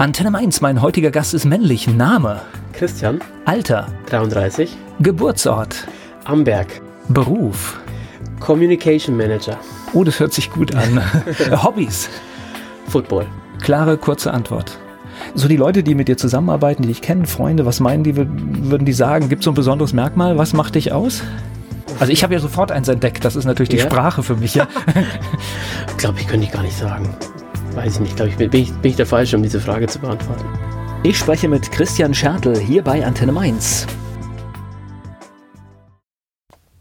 Antenne Mainz, mein heutiger Gast ist männlich. Name, Christian, Alter, 33, Geburtsort, Amberg, Beruf. Communication Manager, Oh, das hört sich gut an. Hobbys. Football. Klare, kurze Antwort. So die Leute, die mit dir zusammenarbeiten, die dich kennen, Freunde, was meinen die, würden die sagen? Gibt es so ein besonderes Merkmal? Was macht dich aus? Also ich habe ja sofort eins entdeckt. Das ist natürlich die Ja? Sprache für mich. Ja? Glaube ich, könnte ich gar nicht sagen. Weiß ich nicht. Glaube ich, bin ich, bin ich der Falsche, um diese Frage zu beantworten. Ich spreche mit Christian Schertl hier bei Antenne Mainz.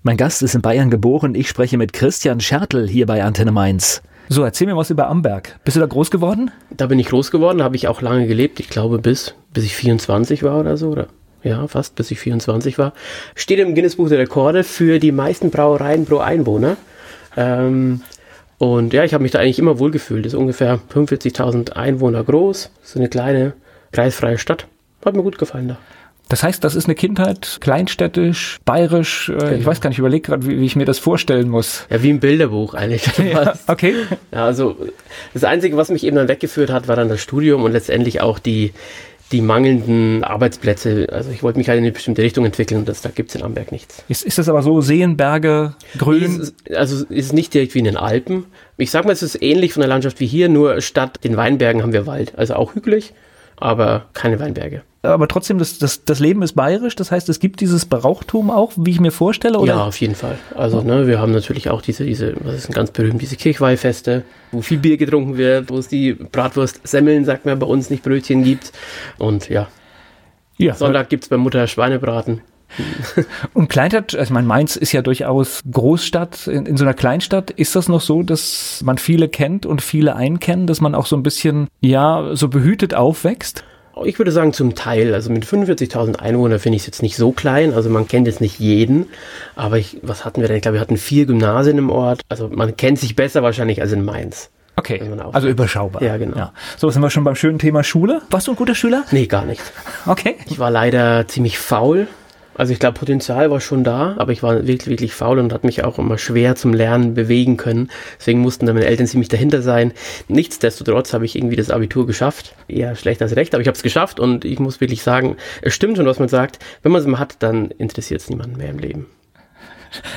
Mein Gast ist in Bayern geboren. Ich spreche mit Christian Schertl hier bei Antenne Mainz. So, erzähl mir was über Amberg. Bist du da groß geworden? Da bin ich groß geworden, habe ich auch lange gelebt. Ich glaube, bis, bis ich 24 war oder so. Oder ja, fast bis ich 24 war. Steht im Guinness Buch der Rekorde für die meisten Brauereien pro Einwohner. Ähm, und ja, ich habe mich da eigentlich immer wohlgefühlt. Das ist ungefähr 45.000 Einwohner groß. So eine kleine, kreisfreie Stadt. Hat mir gut gefallen da. Das heißt, das ist eine Kindheit, kleinstädtisch, bayerisch. Äh, Ich Genau. weiß gar nicht, ich überlege gerade, wie, wie ich mir das vorstellen muss. Ja, wie ein Bilderbuch eigentlich. Ja, okay. Ja, also das Einzige, was mich eben dann weggeführt hat, war dann das Studium und letztendlich auch die, die mangelnden Arbeitsplätze. Also ich wollte mich halt in eine bestimmte Richtung entwickeln und das, da gibt's in Amberg nichts. Ist, ist das aber so, Seen, Berge, Grün? Es ist, also es ist nicht direkt wie in den Alpen. Ich sag mal, es ist ähnlich von der Landschaft wie hier, nur statt den Weinbergen haben wir Wald. Also auch hügelig, aber keine Weinberge. Aber trotzdem, das, das, das Leben ist bayerisch, das heißt, es gibt dieses Brauchtum auch, wie ich mir vorstelle, oder? Ja, auf jeden Fall. Also, ne, wir haben natürlich auch diese, diese, was ist denn ganz berühmt, diese Kirchweihfeste, wo viel Bier getrunken wird, wo es die Bratwurst Semmeln, sagt man bei uns, nicht Brötchen gibt. Und ja, ja. Sonntag gibt's bei Mutter Schweinebraten. Und Kleinstadt, also ich meine, Mainz ist ja durchaus Großstadt, in, in so einer Kleinstadt, ist das noch so, dass man viele kennt und viele einkennen, dass man auch so ein bisschen, ja, so behütet aufwächst? Ich würde sagen zum Teil, also mit 45.000 Einwohnern finde ich es jetzt nicht so klein, also man kennt jetzt nicht jeden, aber ich, was hatten wir denn? Ich glaube, wir hatten vier Gymnasien im Ort, also man kennt sich besser wahrscheinlich als in Mainz. Okay, also überschaubar. Ja, genau. So, sind wir schon beim schönen Thema Schule. Warst du ein guter Schüler? Nee, gar nicht. Okay. Ich war leider ziemlich faul. Also ich glaube, Potenzial war schon da, aber ich war wirklich, wirklich faul und hat mich auch immer schwer zum Lernen bewegen können. Deswegen mussten dann meine Eltern ziemlich dahinter sein. Nichtsdestotrotz habe ich irgendwie das Abitur geschafft. Eher schlecht als recht, aber ich habe es geschafft und ich muss wirklich sagen, es stimmt schon, was man sagt. Wenn man es mal hat, dann interessiert es niemanden mehr im Leben.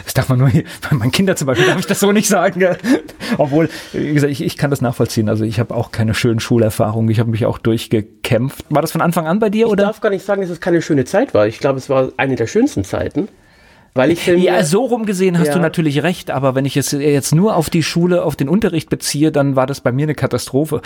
Das darf man nur, bei meinen Kindern zum Beispiel darf ich das so nicht sagen. gell? Obwohl, wie gesagt, ich, ich kann das nachvollziehen. Also ich habe auch keine schönen Schulerfahrungen. Ich habe mich auch durchgekämpft. War das von Anfang an bei dir, Ich oder? darf gar nicht sagen, dass es keine schöne Zeit war. Ich glaube, es war eine der schönsten Zeiten, weil ich finde, Ja, so rum gesehen hast Ja. du natürlich recht, aber wenn ich es jetzt nur auf die Schule, auf den Unterricht beziehe, dann war das bei mir eine Katastrophe.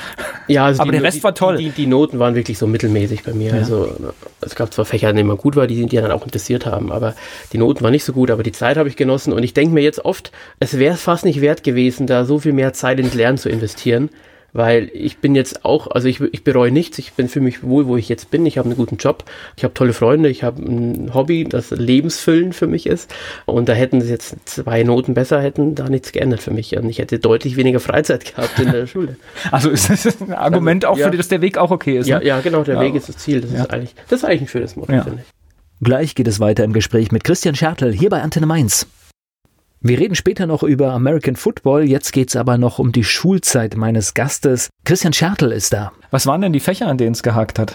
Ja, also Aber die, der Rest die, war toll. Die, die Noten waren wirklich so mittelmäßig bei mir. Also es gab zwar Fächer, in denen man gut war, die, die dann auch interessiert haben, aber die Noten waren nicht so gut, aber die Zeit habe ich genossen und ich denke mir jetzt oft, es wäre fast nicht wert gewesen, da so viel mehr Zeit ins Lernen zu investieren. Weil ich bin jetzt auch, also ich, ich bereue nichts, ich bin für mich wohl, wo ich jetzt bin. Ich habe einen guten Job, ich habe tolle Freunde, ich habe ein Hobby, das lebensfüllend für mich ist. Und da hätten sie jetzt zwei Noten besser, hätten da nichts geändert für mich. Und ich hätte deutlich weniger Freizeit gehabt in der Schule. Also ist das ein Argument auch ja. für dich, dass der Weg auch okay ist? Ja, ne? ja, genau, der Ja. Weg ist das Ziel. Das, Ja. ist eigentlich, das ist eigentlich ein schönes Motto, Ja. finde ich. Gleich geht es weiter im Gespräch mit Christian Schertl hier bei Antenne Mainz. Wir reden später noch über American Football, jetzt geht es aber noch um die Schulzeit meines Gastes. Christian Schertl ist da. Was waren denn die Fächer, an denen es gehakt hat?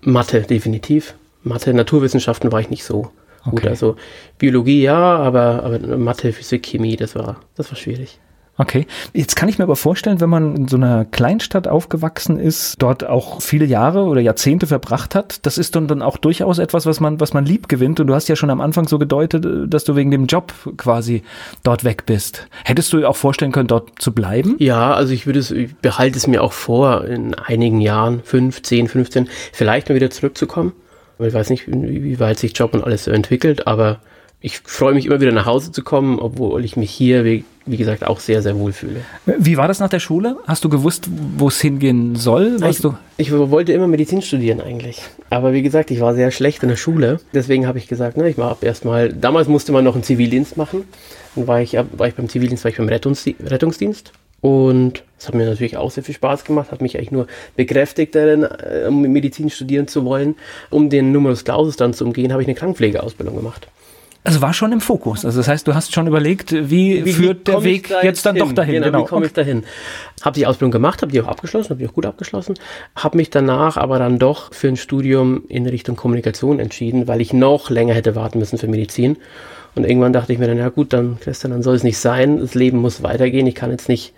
Mathe, definitiv. Mathe, Naturwissenschaften war ich nicht so gut. Okay. Also Biologie ja, aber, aber Mathe, Physik, Chemie, das war, das war schwierig. Okay. Jetzt kann ich mir aber vorstellen, wenn man in so einer Kleinstadt aufgewachsen ist, dort auch viele Jahre oder Jahrzehnte verbracht hat, das ist dann, dann auch durchaus etwas, was man, was man lieb gewinnt. Und du hast ja schon am Anfang so gedeutet, äh, dass du wegen dem Job quasi dort weg bist. Hättest du dir auch vorstellen können, dort zu bleiben? Ja, also ich würde es, ich behalte es mir auch vor, in einigen Jahren, 5, 10, 15, vielleicht mal wieder zurückzukommen. Ich weiß nicht, wie weit sich Job und alles so entwickelt, aber ich freue mich immer wieder nach Hause zu kommen, obwohl ich mich hier, wie, wie gesagt, auch sehr, sehr wohl fühle. Wie war das nach der Schule? Hast du gewusst, wo es hingehen soll? Ich, du ich wollte immer Medizin studieren eigentlich. Aber wie gesagt, ich war sehr schlecht in der Schule. Deswegen habe ich gesagt, ne, ich war ab erstmal, damals musste man noch einen Zivildienst machen. Dann war ich, war ich beim Zivildienst, war ich beim Rettungsdi Rettungsdienst. Und es hat mir natürlich auch sehr viel Spaß gemacht, hat mich eigentlich nur bekräftigt darin, äh, um Medizin studieren zu wollen. Um den Numerus Clausus dann zu umgehen, habe ich eine Krankenpflegeausbildung gemacht. Also war schon im Fokus. Also das heißt, du hast schon überlegt, wie, wie führt wie der Weg da jetzt dann hin? doch dahin? Genau, genau. wie komme ich dahin? Habe die Ausbildung gemacht, habe die auch abgeschlossen, habe die auch gut abgeschlossen, habe mich danach aber dann doch für ein Studium in Richtung Kommunikation entschieden, weil ich noch länger hätte warten müssen für Medizin. Und irgendwann dachte ich mir dann, ja gut, dann Christian, dann soll es nicht sein. Das Leben muss weitergehen. Ich kann jetzt nicht,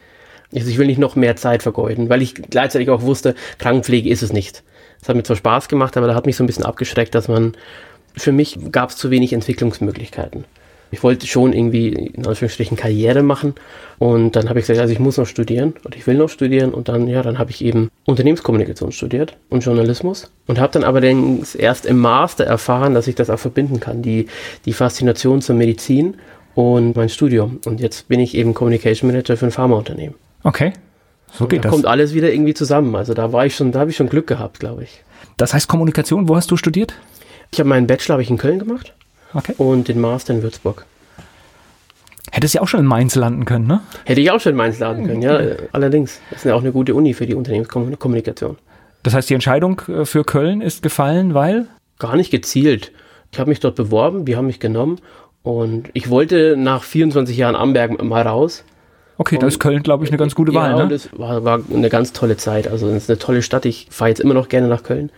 also ich will nicht noch mehr Zeit vergeuden, weil ich gleichzeitig auch wusste, Krankenpflege ist es nicht. Es hat mir zwar Spaß gemacht, aber da hat mich so ein bisschen abgeschreckt, dass man für mich gab es zu wenig Entwicklungsmöglichkeiten. Ich wollte schon irgendwie in Anführungsstrichen Karriere machen und dann habe ich gesagt, also ich muss noch studieren und ich will noch studieren und dann ja, dann habe ich eben Unternehmenskommunikation studiert und Journalismus und habe dann aber erst im Master erfahren, dass ich das auch verbinden kann, die die Faszination zur Medizin und mein Studium und jetzt bin ich eben Communication Manager für ein Pharmaunternehmen. Okay. So geht da das. kommt alles wieder irgendwie zusammen. Also da war ich schon, da habe ich schon Glück gehabt, glaube ich. Das heißt Kommunikation, wo hast du studiert? Ich habe meinen Bachelor ich in Köln gemacht okay. und den Master in Würzburg. Hättest ja auch schon in Mainz landen können, ne? Hätte ich auch schon in Mainz landen können, ja. Allerdings. Das ist ja auch eine gute Uni für die Unternehmenskommunikation. Das heißt, die Entscheidung äh, für Köln ist gefallen, weil? Gar nicht gezielt. Ich habe mich dort beworben, die haben mich genommen und ich wollte nach 24 Jahren Amberg mal raus. Okay, da ist Köln, glaube ich, eine ganz gute Wahl. Ja, ne? das war, war, eine ganz tolle Zeit. Also es ist eine tolle Stadt. Ich fahre jetzt immer noch gerne nach Köln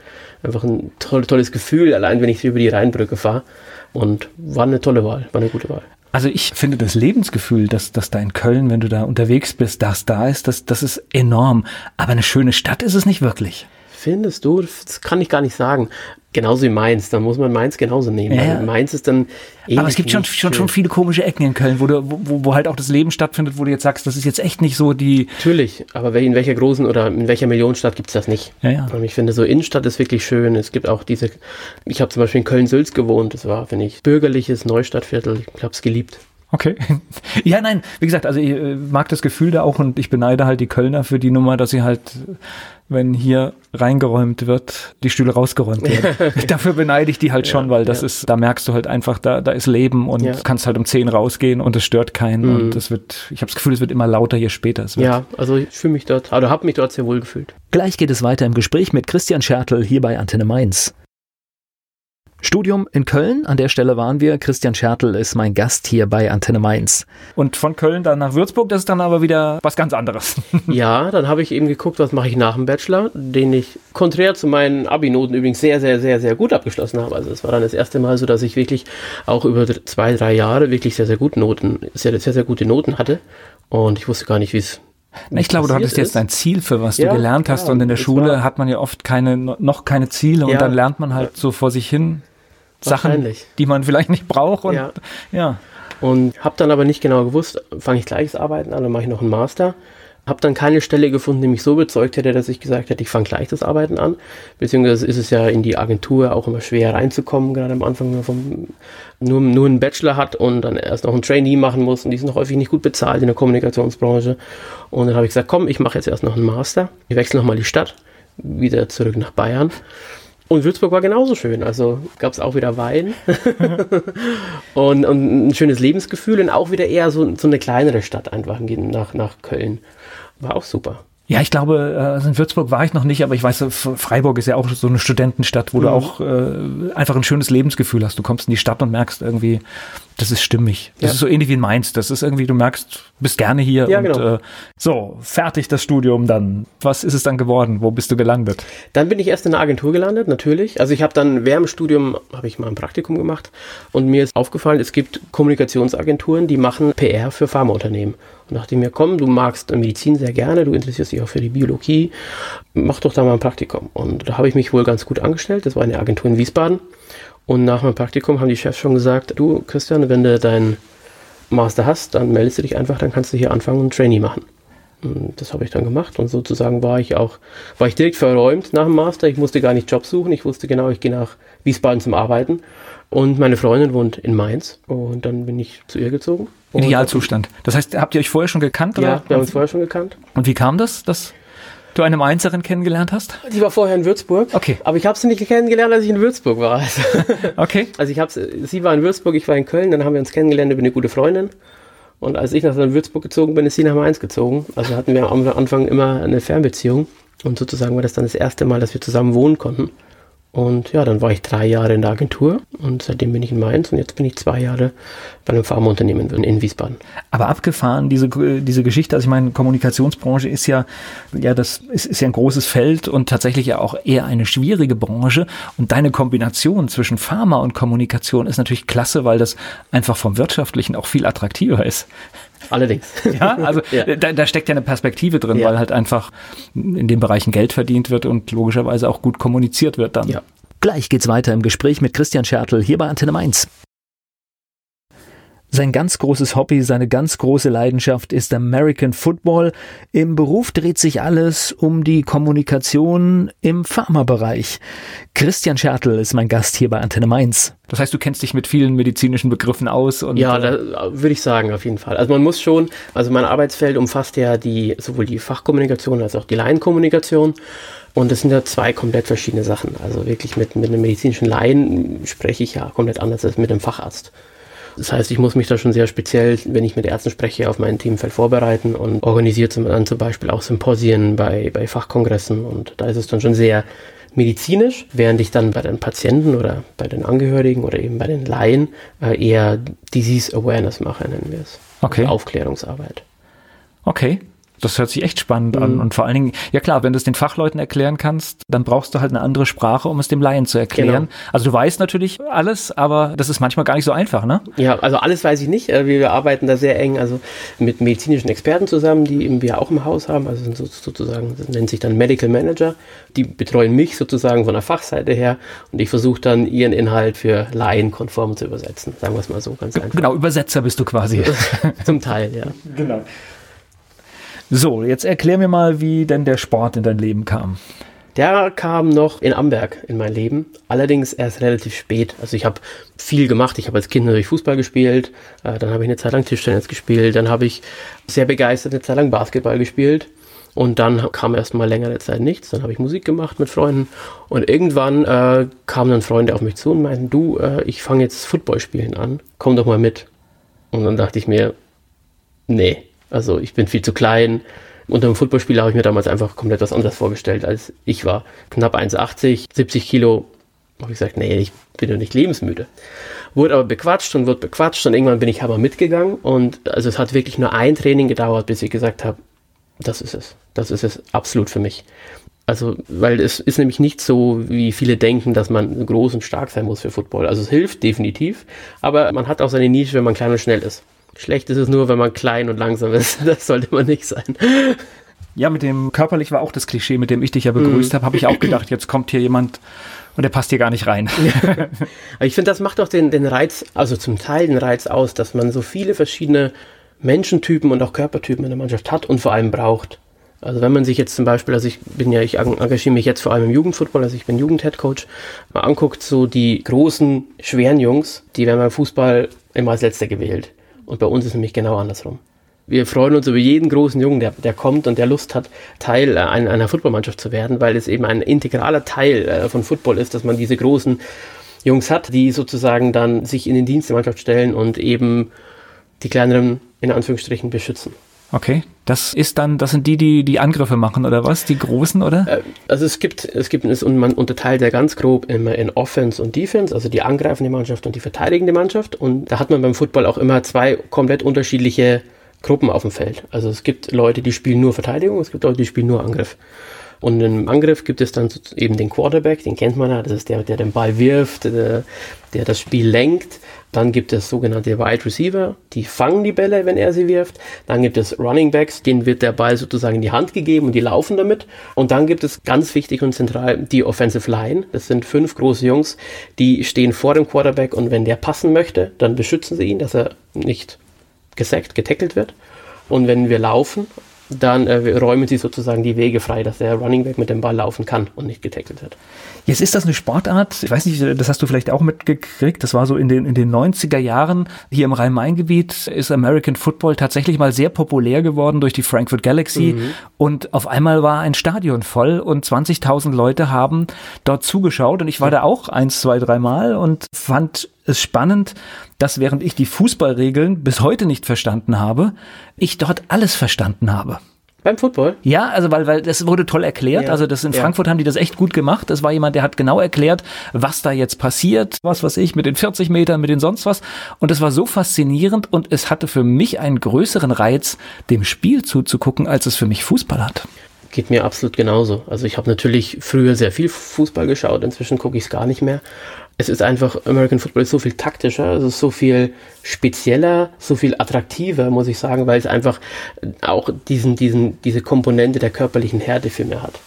einfach ein toll, tolles Gefühl, allein wenn ich über die Rheinbrücke fahre. Und war eine tolle Wahl, war eine gute Wahl. Also ich finde das Lebensgefühl, dass, dass da in Köln, wenn du da unterwegs bist, das da ist, das, das ist enorm. Aber eine schöne Stadt ist es nicht wirklich. Findest du? Das kann ich gar nicht sagen. Genauso wie Mainz, dann muss man Mainz genauso nehmen. Ja. Mainz ist dann Aber es gibt schon, schon, schon viele komische Ecken in Köln, wo, du, wo, wo halt auch das Leben stattfindet, wo du jetzt sagst, das ist jetzt echt nicht so die. Natürlich, aber in welcher großen oder in welcher Millionenstadt gibt es das nicht? Ja, ja. Und ich finde, so Innenstadt ist wirklich schön. Es gibt auch diese, ich habe zum Beispiel in Köln-Sülz gewohnt, das war, finde ich, bürgerliches Neustadtviertel. Ich habe es geliebt. Okay. Ja, nein, wie gesagt, also ich äh, mag das Gefühl da auch und ich beneide halt die Kölner für die Nummer, dass sie halt, wenn hier reingeräumt wird, die Stühle rausgeräumt werden. Dafür beneide ich die halt ja, schon, weil das ja. ist, da merkst du halt einfach, da, da ist Leben und ja. kannst halt um zehn rausgehen und es stört keinen mhm. und es wird, ich habe das Gefühl, es wird immer lauter hier später. ja, also ich fühle mich dort, oder habe mich dort sehr wohl gefühlt. Gleich geht es weiter im Gespräch mit Christian Schertl hier bei Antenne Mainz. Studium in Köln, an der Stelle waren wir. Christian Schertl ist mein Gast hier bei Antenne Mainz. Und von Köln dann nach Würzburg, das ist dann aber wieder was ganz anderes. ja, dann habe ich eben geguckt, was mache ich nach dem Bachelor, den ich konträr zu meinen Abi-Noten übrigens sehr, sehr, sehr, sehr gut abgeschlossen habe. Also es war dann das erste Mal so, dass ich wirklich auch über zwei, drei Jahre wirklich sehr, sehr gute Noten, sehr, sehr, sehr gute Noten hatte. Und ich wusste gar nicht, wie es ich glaube, du hattest jetzt ein Ziel, für was ja, du gelernt hast. Ja, und in der Schule hat man ja oft keine, noch keine Ziele und dann lernt man halt so vor sich hin. Sachen, die man vielleicht nicht braucht. Und, ja. ja. Und habe dann aber nicht genau gewusst, fange ich gleich das Arbeiten an, dann mache ich noch einen Master. Habe dann keine Stelle gefunden, die mich so überzeugt hätte, dass ich gesagt hätte, ich fange gleich das Arbeiten an. Beziehungsweise ist es ja in die Agentur auch immer schwer reinzukommen, gerade am Anfang, wenn man vom, nur, nur einen Bachelor hat und dann erst noch ein Trainee machen muss und die sind noch häufig nicht gut bezahlt in der Kommunikationsbranche. Und dann habe ich gesagt, komm, ich mache jetzt erst noch einen Master. Ich wechsle nochmal die Stadt, wieder zurück nach Bayern und Würzburg war genauso schön. Also gab es auch wieder Wein und, und, ein schönes Lebensgefühl und auch wieder eher so, so eine kleinere Stadt einfach nach, nach Köln. War auch super. Ja, ich glaube, also in Würzburg war ich noch nicht, aber ich weiß, Freiburg ist ja auch so eine Studentenstadt, wo mhm. du auch äh, einfach ein schönes Lebensgefühl hast. Du kommst in die Stadt und merkst irgendwie, das ist stimmig. Das ja. ist so ähnlich wie in Mainz. Das ist irgendwie, du merkst, bist gerne hier. Ja, und, genau. Äh, so, fertig das Studium dann. Was ist es dann geworden? Wo bist du gelandet? Dann bin ich erst in einer Agentur gelandet, natürlich. Also ich habe dann während dem Studium, habe ich mal ein Praktikum gemacht und mir ist aufgefallen, es gibt Kommunikationsagenturen, die machen PR für Pharmaunternehmen. Und dachte ich mir, komm, du magst Medizin sehr gerne, du interessierst dich auch für die Biologie, mach doch da mal ein Praktikum. Und da habe ich mich wohl ganz gut angestellt. Das war eine Agentur in Wiesbaden. Und nach meinem Praktikum haben die Chefs schon gesagt, du Christian, wenn du deinen Master hast, dann meldest du dich einfach, dann kannst du hier anfangen und Trainee machen. Und das habe ich dann gemacht und sozusagen war ich auch, war ich direkt verräumt nach dem Master. Ich musste gar nicht Job suchen, ich wusste genau, ich gehe nach Wiesbaden zum Arbeiten. Und meine Freundin wohnt in Mainz und dann bin ich zu ihr gezogen. Idealzustand. Das heißt, habt ihr euch vorher schon gekannt? Ja, wir haben uns vorher schon gekannt. Und wie kam das, dass du eine Mainzerin kennengelernt hast? Die war vorher in Würzburg. Okay. Aber ich habe sie nicht kennengelernt, als ich in Würzburg war. Also okay. Also ich habe sie war in Würzburg, ich war in Köln, dann haben wir uns kennengelernt über eine gute Freundin. Und als ich nach Würzburg gezogen bin, ist sie nach Mainz gezogen. Also hatten wir am Anfang immer eine Fernbeziehung. Und sozusagen war das dann das erste Mal, dass wir zusammen wohnen konnten. Und ja, dann war ich drei Jahre in der Agentur und seitdem bin ich in Mainz und jetzt bin ich zwei Jahre bei einem Pharmaunternehmen in Wiesbaden. Aber abgefahren, diese, diese Geschichte, also ich meine, Kommunikationsbranche ist ja, ja, das ist, ist ja ein großes Feld und tatsächlich ja auch eher eine schwierige Branche. Und deine Kombination zwischen Pharma und Kommunikation ist natürlich klasse, weil das einfach vom Wirtschaftlichen auch viel attraktiver ist. Allerdings. Ja, also ja. Da, da, steckt ja eine Perspektive drin, ja. weil halt einfach in den Bereichen Geld verdient wird und logischerweise auch gut kommuniziert wird dann. Ja. Gleich geht's weiter im Gespräch mit Christian Schertl hier bei Antenne Mainz. Sein ganz großes Hobby, seine ganz große Leidenschaft ist American Football. Im Beruf dreht sich alles um die Kommunikation im Pharmabereich. Christian Schertl ist mein Gast hier bei Antenne Mainz. Das heißt, du kennst dich mit vielen medizinischen Begriffen aus und Ja, äh, würde ich sagen, auf jeden Fall. Also man muss schon, also mein Arbeitsfeld umfasst ja die sowohl die Fachkommunikation als auch die Laienkommunikation. Und das sind ja zwei komplett verschiedene Sachen. Also wirklich mit, mit einem medizinischen Laien spreche ich ja komplett anders als mit einem Facharzt. Das heißt, ich muss mich da schon sehr speziell, wenn ich mit Ärzten spreche, auf mein Themenfeld vorbereiten und organisiert dann zum Beispiel auch Symposien bei, bei Fachkongressen und da ist es dann schon sehr medizinisch, während ich dann bei den Patienten oder bei den Angehörigen oder eben bei den Laien äh, eher Disease Awareness mache, nennen wir es. Okay. Also Aufklärungsarbeit. Okay. Das hört sich echt spannend mhm. an. Und vor allen Dingen, ja klar, wenn du es den Fachleuten erklären kannst, dann brauchst du halt eine andere Sprache, um es dem Laien zu erklären. Genau. Also du weißt natürlich alles, aber das ist manchmal gar nicht so einfach, ne? Ja, also alles weiß ich nicht. Äh, wir arbeiten da sehr eng, also mit medizinischen Experten zusammen, die eben wir auch im Haus haben. Also sind sozusagen, das nennt sich dann Medical Manager. Die betreuen mich sozusagen von der Fachseite her und ich versuche dann ihren Inhalt für Laien konform zu übersetzen. Sagen wir es mal so ganz einfach. Genau, Übersetzer bist du quasi. Zum Teil, ja. Genau. So, jetzt erklär mir mal, wie denn der Sport in dein Leben kam. Der kam noch in Amberg in mein Leben, allerdings erst relativ spät. Also ich habe viel gemacht. Ich habe als Kind natürlich Fußball gespielt, äh, dann habe ich eine Zeit lang Tischtennis gespielt, dann habe ich sehr begeistert eine Zeit lang Basketball gespielt und dann kam erst mal längere Zeit nichts. Dann habe ich Musik gemacht mit Freunden und irgendwann äh, kamen dann Freunde auf mich zu und meinten, du, äh, ich fange jetzt Football spielen an, komm doch mal mit. Und dann dachte ich mir, nee, also ich bin viel zu klein. Unter einem Footballspieler habe ich mir damals einfach komplett was anderes vorgestellt, als ich war. Knapp 1,80, 70 Kilo. Habe ich gesagt, nee, ich bin doch nicht lebensmüde. Wurde aber bequatscht und wurde bequatscht und irgendwann bin ich aber mitgegangen und also es hat wirklich nur ein Training gedauert, bis ich gesagt habe, das ist es. Das ist es absolut für mich. Also, weil es ist nämlich nicht so, wie viele denken, dass man groß und stark sein muss für Football. Also es hilft definitiv, aber man hat auch seine Nische, wenn man klein und schnell ist. Schlecht ist es nur, wenn man klein und langsam ist. Das sollte man nicht sein. Ja, mit dem körperlich war auch das Klischee, mit dem ich dich ja begrüßt mm. habe, habe ich auch gedacht, jetzt kommt hier jemand und der passt hier gar nicht rein. Aber ich finde, das macht doch den, den Reiz, also zum Teil den Reiz aus, dass man so viele verschiedene Menschentypen und auch Körpertypen in der Mannschaft hat und vor allem braucht. Also wenn man sich jetzt zum Beispiel, also ich bin ja, ich engagiere mich jetzt vor allem im Jugendfootball, also ich bin Jugendheadcoach, mal anguckt, so die großen, schweren Jungs, die werden beim Fußball immer als Letzter gewählt. Und bei uns ist es nämlich genau andersrum. Wir freuen uns über jeden großen Jungen, der, der kommt und der Lust hat, Teil äh, einer, einer Footballmannschaft zu werden, weil es eben ein integraler Teil äh, von Football ist, dass man diese großen Jungs hat, die sozusagen dann sich in den Dienst der Mannschaft stellen und eben die kleineren in Anführungsstrichen beschützen. Okay, das ist dann, das sind die, die die Angriffe machen oder was? Die großen, oder? Äh, also es gibt, es gibt, und man unterteilt ja ganz grob immer in Offense und Defense, also die angreifende Mannschaft und die verteidigende Mannschaft. Und da hat man beim Football auch immer zwei komplett unterschiedliche Gruppen auf dem Feld. Also es gibt Leute, die spielen nur Verteidigung, es gibt Leute, die spielen nur Angriff. Und im Angriff gibt es dann eben den Quarterback, den kennt man ja, das ist der, der den Ball wirft, der, der das Spiel lenkt. Dann gibt es sogenannte Wide Receiver, die fangen die Bälle, wenn er sie wirft. Dann gibt es Running Backs, denen wird der Ball sozusagen in die Hand gegeben und die laufen damit. Und dann gibt es ganz wichtig und zentral die Offensive Line. Das sind fünf große Jungs, die stehen vor dem Quarterback und wenn der passen möchte, dann beschützen sie ihn, dass er nicht gesackt, getackelt wird. Und wenn wir laufen, dann äh, räumen sie sozusagen die Wege frei, dass der Running Back mit dem Ball laufen kann und nicht getackelt wird. Jetzt ist das eine Sportart, ich weiß nicht, das hast du vielleicht auch mitgekriegt, das war so in den, in den 90er Jahren hier im Rhein-Main-Gebiet ist American Football tatsächlich mal sehr populär geworden durch die Frankfurt Galaxy mhm. und auf einmal war ein Stadion voll und 20.000 Leute haben dort zugeschaut und ich war da auch eins, zwei, dreimal und fand es spannend, dass während ich die Fußballregeln bis heute nicht verstanden habe, ich dort alles verstanden habe. Beim Football? Ja, also weil, weil das wurde toll erklärt. Ja. Also das in ja. Frankfurt haben die das echt gut gemacht. Das war jemand, der hat genau erklärt, was da jetzt passiert, was weiß ich, mit den 40 Metern, mit den sonst was. Und es war so faszinierend und es hatte für mich einen größeren Reiz, dem Spiel zuzugucken, als es für mich Fußball hat. Geht mir absolut genauso. Also ich habe natürlich früher sehr viel Fußball geschaut, inzwischen gucke ich es gar nicht mehr es ist einfach, American Football ist so viel taktischer, es ist so viel spezieller, so viel attraktiver, muss ich sagen, weil es einfach auch diesen, diesen, diese Komponente der körperlichen Härte für mich hat.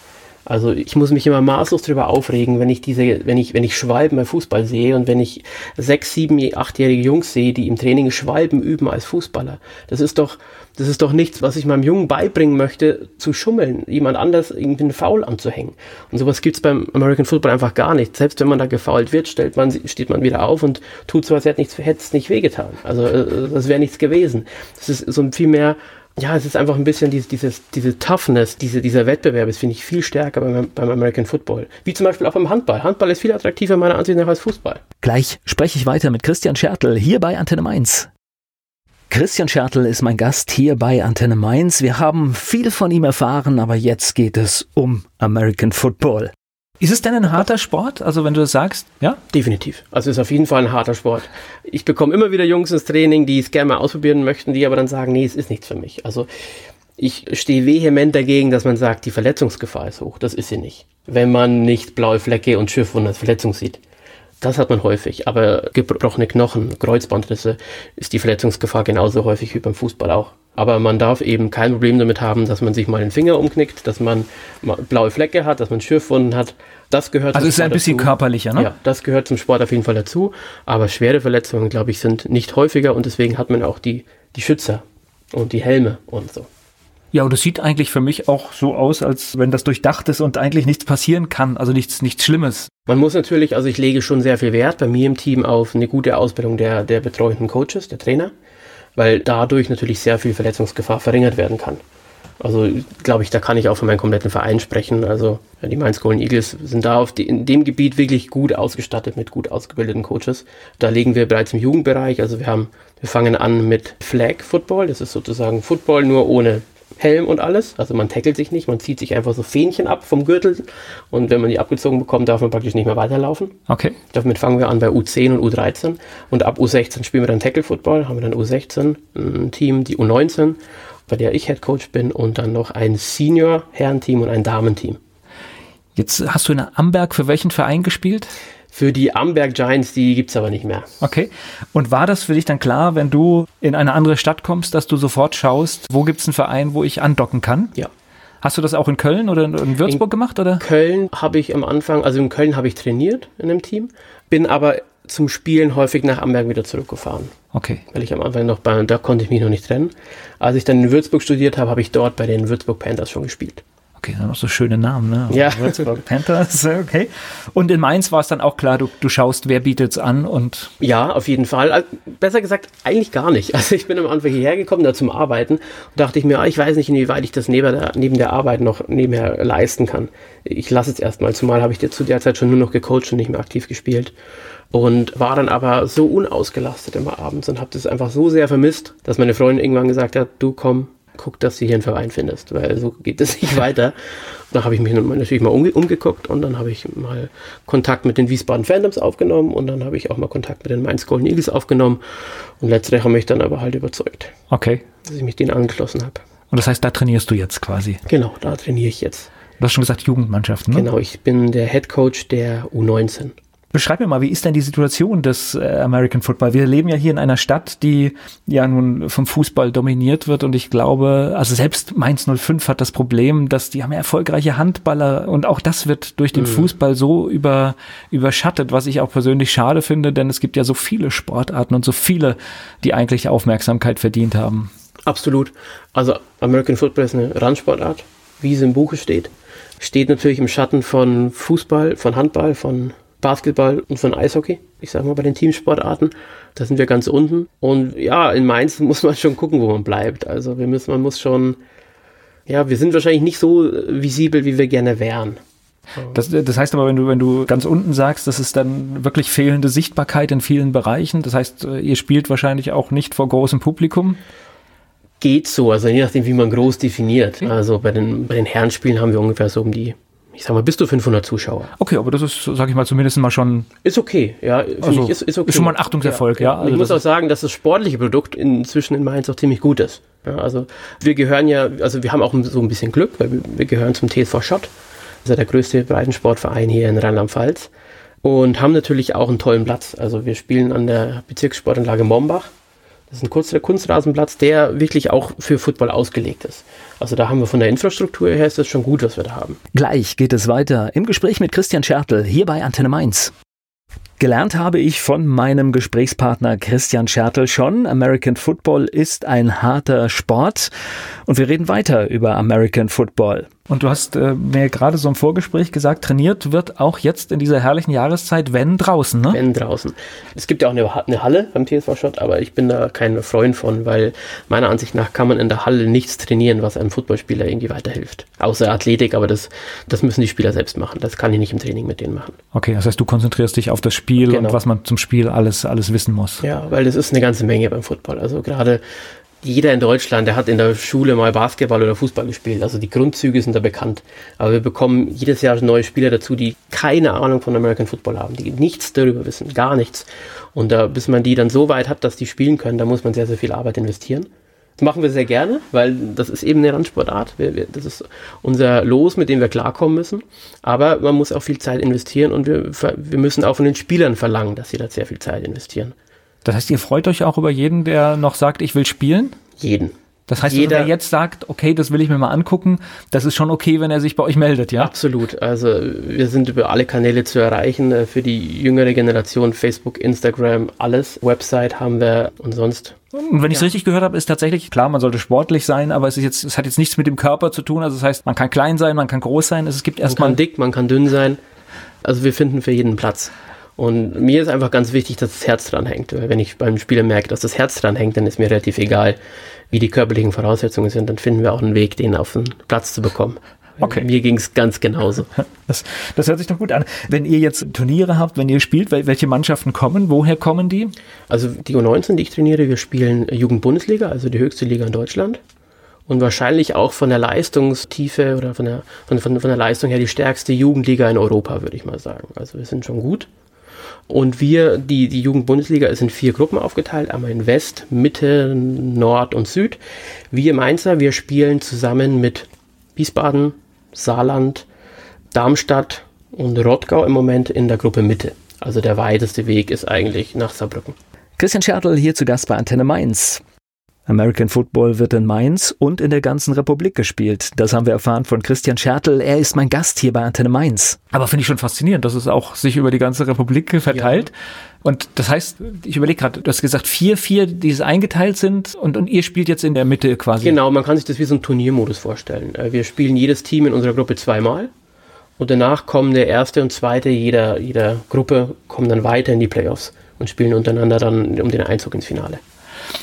Also ich muss mich immer maßlos darüber aufregen, wenn ich diese, wenn ich, wenn ich Schwalben beim Fußball sehe und wenn ich sechs, sieben, achtjährige Jungs sehe, die im Training Schwalben üben als Fußballer. Das ist doch, das ist doch nichts, was ich meinem Jungen beibringen möchte, zu schummeln, jemand anders irgendwie einen Foul anzuhängen. Und sowas gibt's beim American Football einfach gar nicht. Selbst wenn man da gefault wird, stellt man, steht man wieder auf und tut so, als hätte es nicht wehgetan. Also äh, das wäre nichts gewesen. Das ist so viel mehr ja, es ist einfach ein bisschen dieses, dieses, diese Toughness, diese, dieser Wettbewerb ist, finde ich, viel stärker beim, beim American Football. Wie zum Beispiel auch beim Handball. Handball ist viel attraktiver meiner Ansicht nach als Fußball. Gleich spreche ich weiter mit Christian Schertl hier bei Antenne Mainz. Christian Schertl ist mein Gast hier bei Antenne Mainz. Wir haben viel von ihm erfahren, aber jetzt geht es um American Football. Ist es denn ein harter Sport? Also wenn du das sagst, ja? Definitiv. Also es ist auf jeden Fall ein harter Sport. Ich bekomme immer wieder Jungs ins Training, die es gerne mal ausprobieren möchten, die aber dann sagen, nee, es ist nichts für mich. Also ich stehe vehement dagegen, dass man sagt, die Verletzungsgefahr ist hoch. Das ist sie nicht. Wenn man nicht blaue Flecke und Schiffwunden als Verletzung sieht. Das hat man häufig. Aber gebrochene Knochen, Kreuzbandrisse ist die Verletzungsgefahr genauso häufig wie beim Fußball auch. Aber man darf eben kein Problem damit haben, dass man sich mal den Finger umknickt, dass man blaue Flecke hat, dass man Schürfwunden hat. Das gehört Also ist ein bisschen dazu. körperlicher, ne? Ja, das gehört zum Sport auf jeden Fall dazu. Aber schwere Verletzungen, glaube ich, sind nicht häufiger und deswegen hat man auch die, die Schützer und die Helme und so. Ja, und es sieht eigentlich für mich auch so aus, als wenn das durchdacht ist und eigentlich nichts passieren kann, also nichts, nichts Schlimmes. Man muss natürlich, also ich lege schon sehr viel Wert bei mir im Team auf eine gute Ausbildung der, der betreuenden Coaches, der Trainer weil dadurch natürlich sehr viel Verletzungsgefahr verringert werden kann. Also glaube ich, da kann ich auch für meinen kompletten Verein sprechen. Also die Mainz Golden Eagles sind da auf die, in dem Gebiet wirklich gut ausgestattet mit gut ausgebildeten Coaches. Da legen wir bereits im Jugendbereich. Also wir haben, wir fangen an mit Flag Football. Das ist sozusagen Football nur ohne Helm und alles. Also man tackelt sich nicht, man zieht sich einfach so Fähnchen ab vom Gürtel und wenn man die abgezogen bekommt, darf man praktisch nicht mehr weiterlaufen. Okay. Damit fangen wir an bei U10 und U13 und ab U16 spielen wir dann Tackle Football, haben wir dann U16 ein Team, die U19, bei der ich Head Coach bin und dann noch ein Senior Herrenteam und ein Damenteam. Jetzt hast du in Amberg für welchen Verein gespielt? Für die Amberg Giants, die gibt es aber nicht mehr. Okay. Und war das für dich dann klar, wenn du in eine andere Stadt kommst, dass du sofort schaust, wo gibt es einen Verein, wo ich andocken kann? Ja. Hast du das auch in Köln oder in Würzburg in gemacht? Oder? Köln habe ich am Anfang, also in Köln habe ich trainiert in einem Team, bin aber zum Spielen häufig nach Amberg wieder zurückgefahren. Okay. Weil ich am Anfang noch bei, da konnte ich mich noch nicht trennen. Als ich dann in Würzburg studiert habe, habe ich dort bei den Würzburg Panthers schon gespielt. Okay, dann noch so schöne Namen, ne? Ja. Würzburg Panthers, okay. Und in Mainz war es dann auch klar, du, du schaust, wer bietet es an und. Ja, auf jeden Fall. Also, besser gesagt, eigentlich gar nicht. Also ich bin am Anfang hierher gekommen, da zum Arbeiten und dachte ich mir, ah, ich weiß nicht, inwieweit ich das neben der, neben der Arbeit noch nebenher leisten kann. Ich lasse es erstmal, zumal habe ich zu der Zeit schon nur noch gecoacht und nicht mehr aktiv gespielt und war dann aber so unausgelastet immer abends und habe das einfach so sehr vermisst, dass meine Freundin irgendwann gesagt hat, du komm, guck, dass du hier einen Verein findest, weil so geht es nicht weiter. Da habe ich mich natürlich mal umge umgeguckt und dann habe ich mal Kontakt mit den Wiesbaden Fandoms aufgenommen und dann habe ich auch mal Kontakt mit den Mainz Golden Eagles aufgenommen und letztere haben mich dann aber halt überzeugt. Okay. Dass ich mich denen angeschlossen habe. Und das heißt, da trainierst du jetzt quasi? Genau, da trainiere ich jetzt. Du hast schon gesagt Jugendmannschaften, ne? Genau, ich bin der Head Coach der U19. Beschreib mir mal, wie ist denn die Situation des äh, American Football? Wir leben ja hier in einer Stadt, die ja nun vom Fußball dominiert wird und ich glaube, also selbst Mainz 05 hat das Problem, dass die haben ja erfolgreiche Handballer und auch das wird durch den mhm. Fußball so über, überschattet, was ich auch persönlich schade finde, denn es gibt ja so viele Sportarten und so viele, die eigentlich Aufmerksamkeit verdient haben. Absolut. Also American Football ist eine Randsportart, wie es im Buche steht. Steht natürlich im Schatten von Fußball, von Handball, von Basketball und von Eishockey. Ich sage mal bei den Teamsportarten, da sind wir ganz unten. Und ja, in Mainz muss man schon gucken, wo man bleibt. Also wir müssen, man muss schon, ja, wir sind wahrscheinlich nicht so visibel, wie wir gerne wären. Das, das heißt aber, wenn du, wenn du ganz unten sagst, das ist dann wirklich fehlende Sichtbarkeit in vielen Bereichen. Das heißt, ihr spielt wahrscheinlich auch nicht vor großem Publikum. geht so, also je nachdem, wie man groß definiert. Also bei den, bei den Herrenspielen haben wir ungefähr so um die, ich sag mal, bis zu 500 Zuschauer. Okay, aber das ist, sag ich mal, zumindest mal schon. Ist okay, ja. Also, ich, ist, ist, okay. ist schon mal ein Achtungserfolg, ja. ja. Also ich muss auch sagen, dass das sportliche Produkt inzwischen in Mainz auch ziemlich gut ist. Ja, also wir gehören ja, also wir haben auch so ein bisschen Glück, weil wir, gehören zum TSV Schott, also der größte Breitensportverein hier in Rheinland-Pfalz und haben natürlich auch einen tollen Platz. Also wir spielen an der Bezirkssportanlage Mombach das ist ein kurzer Kunstrasenplatz, der wirklich auch für Football ausgelegt ist. Also da haben wir von der Infrastruktur her ist das schon gut, was wir da haben. Gleich geht es weiter im Gespräch mit Christian Schertl hier bei Antenne Mainz. Gelernt habe ich von meinem Gesprächspartner Christian Schertl schon. American Football ist ein harter Sport. Und wir reden weiter über American Football. Und du hast äh, mir gerade so im Vorgespräch gesagt, trainiert wird auch jetzt in dieser herrlichen Jahreszeit, wenn draußen, ne? Wenn draußen. Es gibt ja auch eine, eine Halle beim TSV Schott, aber ich bin da kein Freund von, weil meiner Ansicht nach kann man in der Halle nichts trainieren, was einem Footballspieler irgendwie weiterhilft. Außer Athletik, aber das, das müssen die Spieler selbst machen. Das kann ich nicht im Training mit denen machen. Okay, das heißt, du konzentrierst dich auf das Spiel genau. und was man zum Spiel alles, alles wissen muss. Ja, weil das ist eine ganze Menge beim Football. Also gerade jeder in Deutschland, der hat in der Schule mal Basketball oder Fußball gespielt. Also die Grundzüge sind da bekannt. Aber wir bekommen jedes Jahr neue Spieler dazu, die keine Ahnung von American Football haben, die nichts darüber wissen, gar nichts. Und da, bis man die dann so weit hat, dass die spielen können, da muss man sehr, sehr viel Arbeit investieren. Das machen wir sehr gerne, weil das ist eben eine Randsportart. Wir, wir, das ist unser Los, mit dem wir klarkommen müssen. Aber man muss auch viel Zeit investieren und wir, wir müssen auch von den Spielern verlangen, dass sie da sehr viel Zeit investieren. Das heißt, ihr freut euch auch über jeden, der noch sagt, ich will spielen? Jeden. Das heißt, Jeder, wer jetzt sagt, okay, das will ich mir mal angucken, das ist schon okay, wenn er sich bei euch meldet, ja? Absolut. Also wir sind über alle Kanäle zu erreichen. Äh, für die jüngere Generation, Facebook, Instagram, alles. Website haben wir und sonst. Und wenn ich es richtig gehört habe, ist tatsächlich, klar, man sollte sportlich sein, aber es ist jetzt, es hat jetzt nichts mit dem Körper zu tun. Also das heißt, man kann klein sein, man kann groß sein. Es gibt erstmal. Man kann dick, man kann dünn sein. Also wir finden für jeden Platz. Und mir ist einfach ganz wichtig, dass das Herz dran hängt. Weil wenn ich beim Spieler merke, dass das Herz dran hängt, dann ist mir relativ egal, wie die körperlichen Voraussetzungen sind. Dann finden wir auch einen Weg, den auf den Platz zu bekommen. Okay. Mir ging es ganz genauso. Das, das hört sich doch gut an. Wenn ihr jetzt Turniere habt, wenn ihr spielt, welche Mannschaften kommen? Woher kommen die? Also die U19, die ich trainiere, wir spielen Jugendbundesliga, also die höchste Liga in Deutschland. Und wahrscheinlich auch von der Leistungstiefe oder von der, von, von, von der Leistung her die stärkste Jugendliga in Europa, würde ich mal sagen. Also wir sind schon gut. Und wir, die, die Jugendbundesliga ist in vier Gruppen aufgeteilt, einmal in West, Mitte, Nord und Süd. Wir Mainzer, wir spielen zusammen mit Wiesbaden, Saarland, Darmstadt und Rottgau im Moment in der Gruppe Mitte. Also der weiteste Weg ist eigentlich nach Saarbrücken. Christian Schertl hier zu Gast bei Antenne Mainz. American Football wird in Mainz und in der ganzen Republik gespielt. Das haben wir erfahren von Christian Schertl. Er ist mein Gast hier bei Antenne Mainz. Aber finde ich schon faszinierend, dass es auch sich über die ganze Republik verteilt. Ja. Und das heißt, ich überlege gerade, du hast gesagt, vier, vier, die es eingeteilt sind und, und ihr spielt jetzt in der Mitte quasi. Genau, man kann sich das wie so ein Turniermodus vorstellen. Äh, wir spielen jedes Team in unserer Gruppe zweimal. Und danach kommen der erste und zweite jeder, jeder Gruppe, kommen dann weiter in die Playoffs und spielen untereinander dann um den Einzug ins Finale.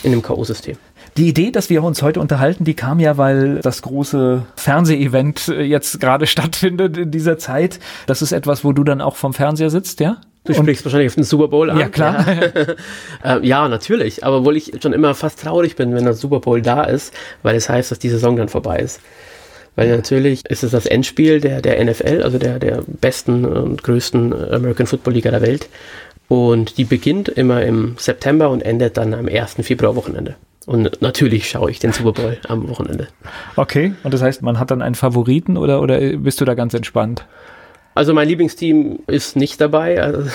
In dem K.O.-System. Die Idee, dass wir uns heute unterhalten, die kam ja, weil das große Fernsehevent äh, jetzt gerade stattfindet in dieser Zeit. Das ist etwas, wo du dann auch vom Fernseher sitzt, ja? Du sprichst und, wahrscheinlich auf den Super Bowl an. Ja, klar. Ja. äh, ja, natürlich. Aber obwohl ich schon immer fast traurig bin, wenn der Super Bowl da ist, weil es heißt, dass die Saison dann vorbei ist. Weil natürlich ist es das Endspiel der, der NFL, also der, der besten und größten American Football Liga der Welt. Und die beginnt immer im September und endet dann am 1. Februarwochenende. Und natürlich schaue ich den Super Bowl am Wochenende. Okay, und das heißt, man hat dann einen Favoriten oder, oder bist du da ganz entspannt? Also mein Lieblingsteam ist nicht dabei. Also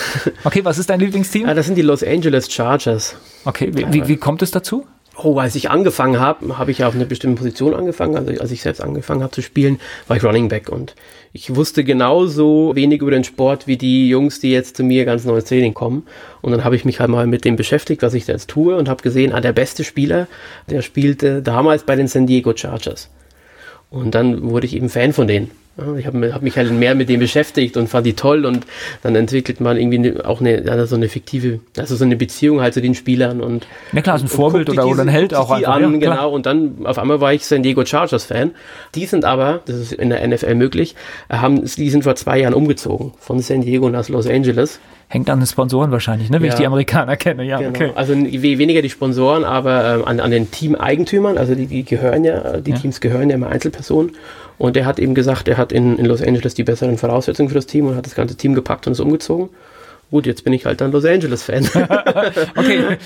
okay, was ist dein Lieblingsteam? das sind die Los Angeles Chargers. Okay, wie, wie, wie kommt es dazu? Oh, als ich angefangen habe, habe ich ja auf eine bestimmte Position angefangen. Also als ich selbst angefangen habe zu spielen, war ich Running Back und ich wusste genauso wenig über den Sport wie die Jungs, die jetzt zu mir ganz neues Training kommen. Und dann habe ich mich halt mal mit dem beschäftigt, was ich da jetzt tue und habe gesehen, ah, der beste Spieler, der spielte damals bei den San Diego Chargers. Und dann wurde ich eben Fan von denen. Ich habe hab mich halt mehr mit dem beschäftigt und fand die toll und dann entwickelt man irgendwie auch eine, so eine fiktive, also so eine Beziehung halt zu den Spielern und. Ja klar, ist ein Vorbild oder, oder ein Held auch einfach. An, ja, genau, und dann auf einmal war ich San Diego Chargers Fan. Die sind aber, das ist in der NFL möglich, haben, die sind vor zwei Jahren umgezogen von San Diego nach Los Angeles hängt an den Sponsoren wahrscheinlich, ne? wie ja. ich die Amerikaner kenne. Ja, genau. okay. Also weniger die Sponsoren, aber ähm, an, an den Teameigentümern, also die, die gehören ja, die ja. Teams gehören ja immer Einzelpersonen. Und er hat eben gesagt, er hat in, in Los Angeles die besseren Voraussetzungen für das Team und hat das ganze Team gepackt und ist umgezogen. Gut, jetzt bin ich halt dann Los Angeles-Fan. okay,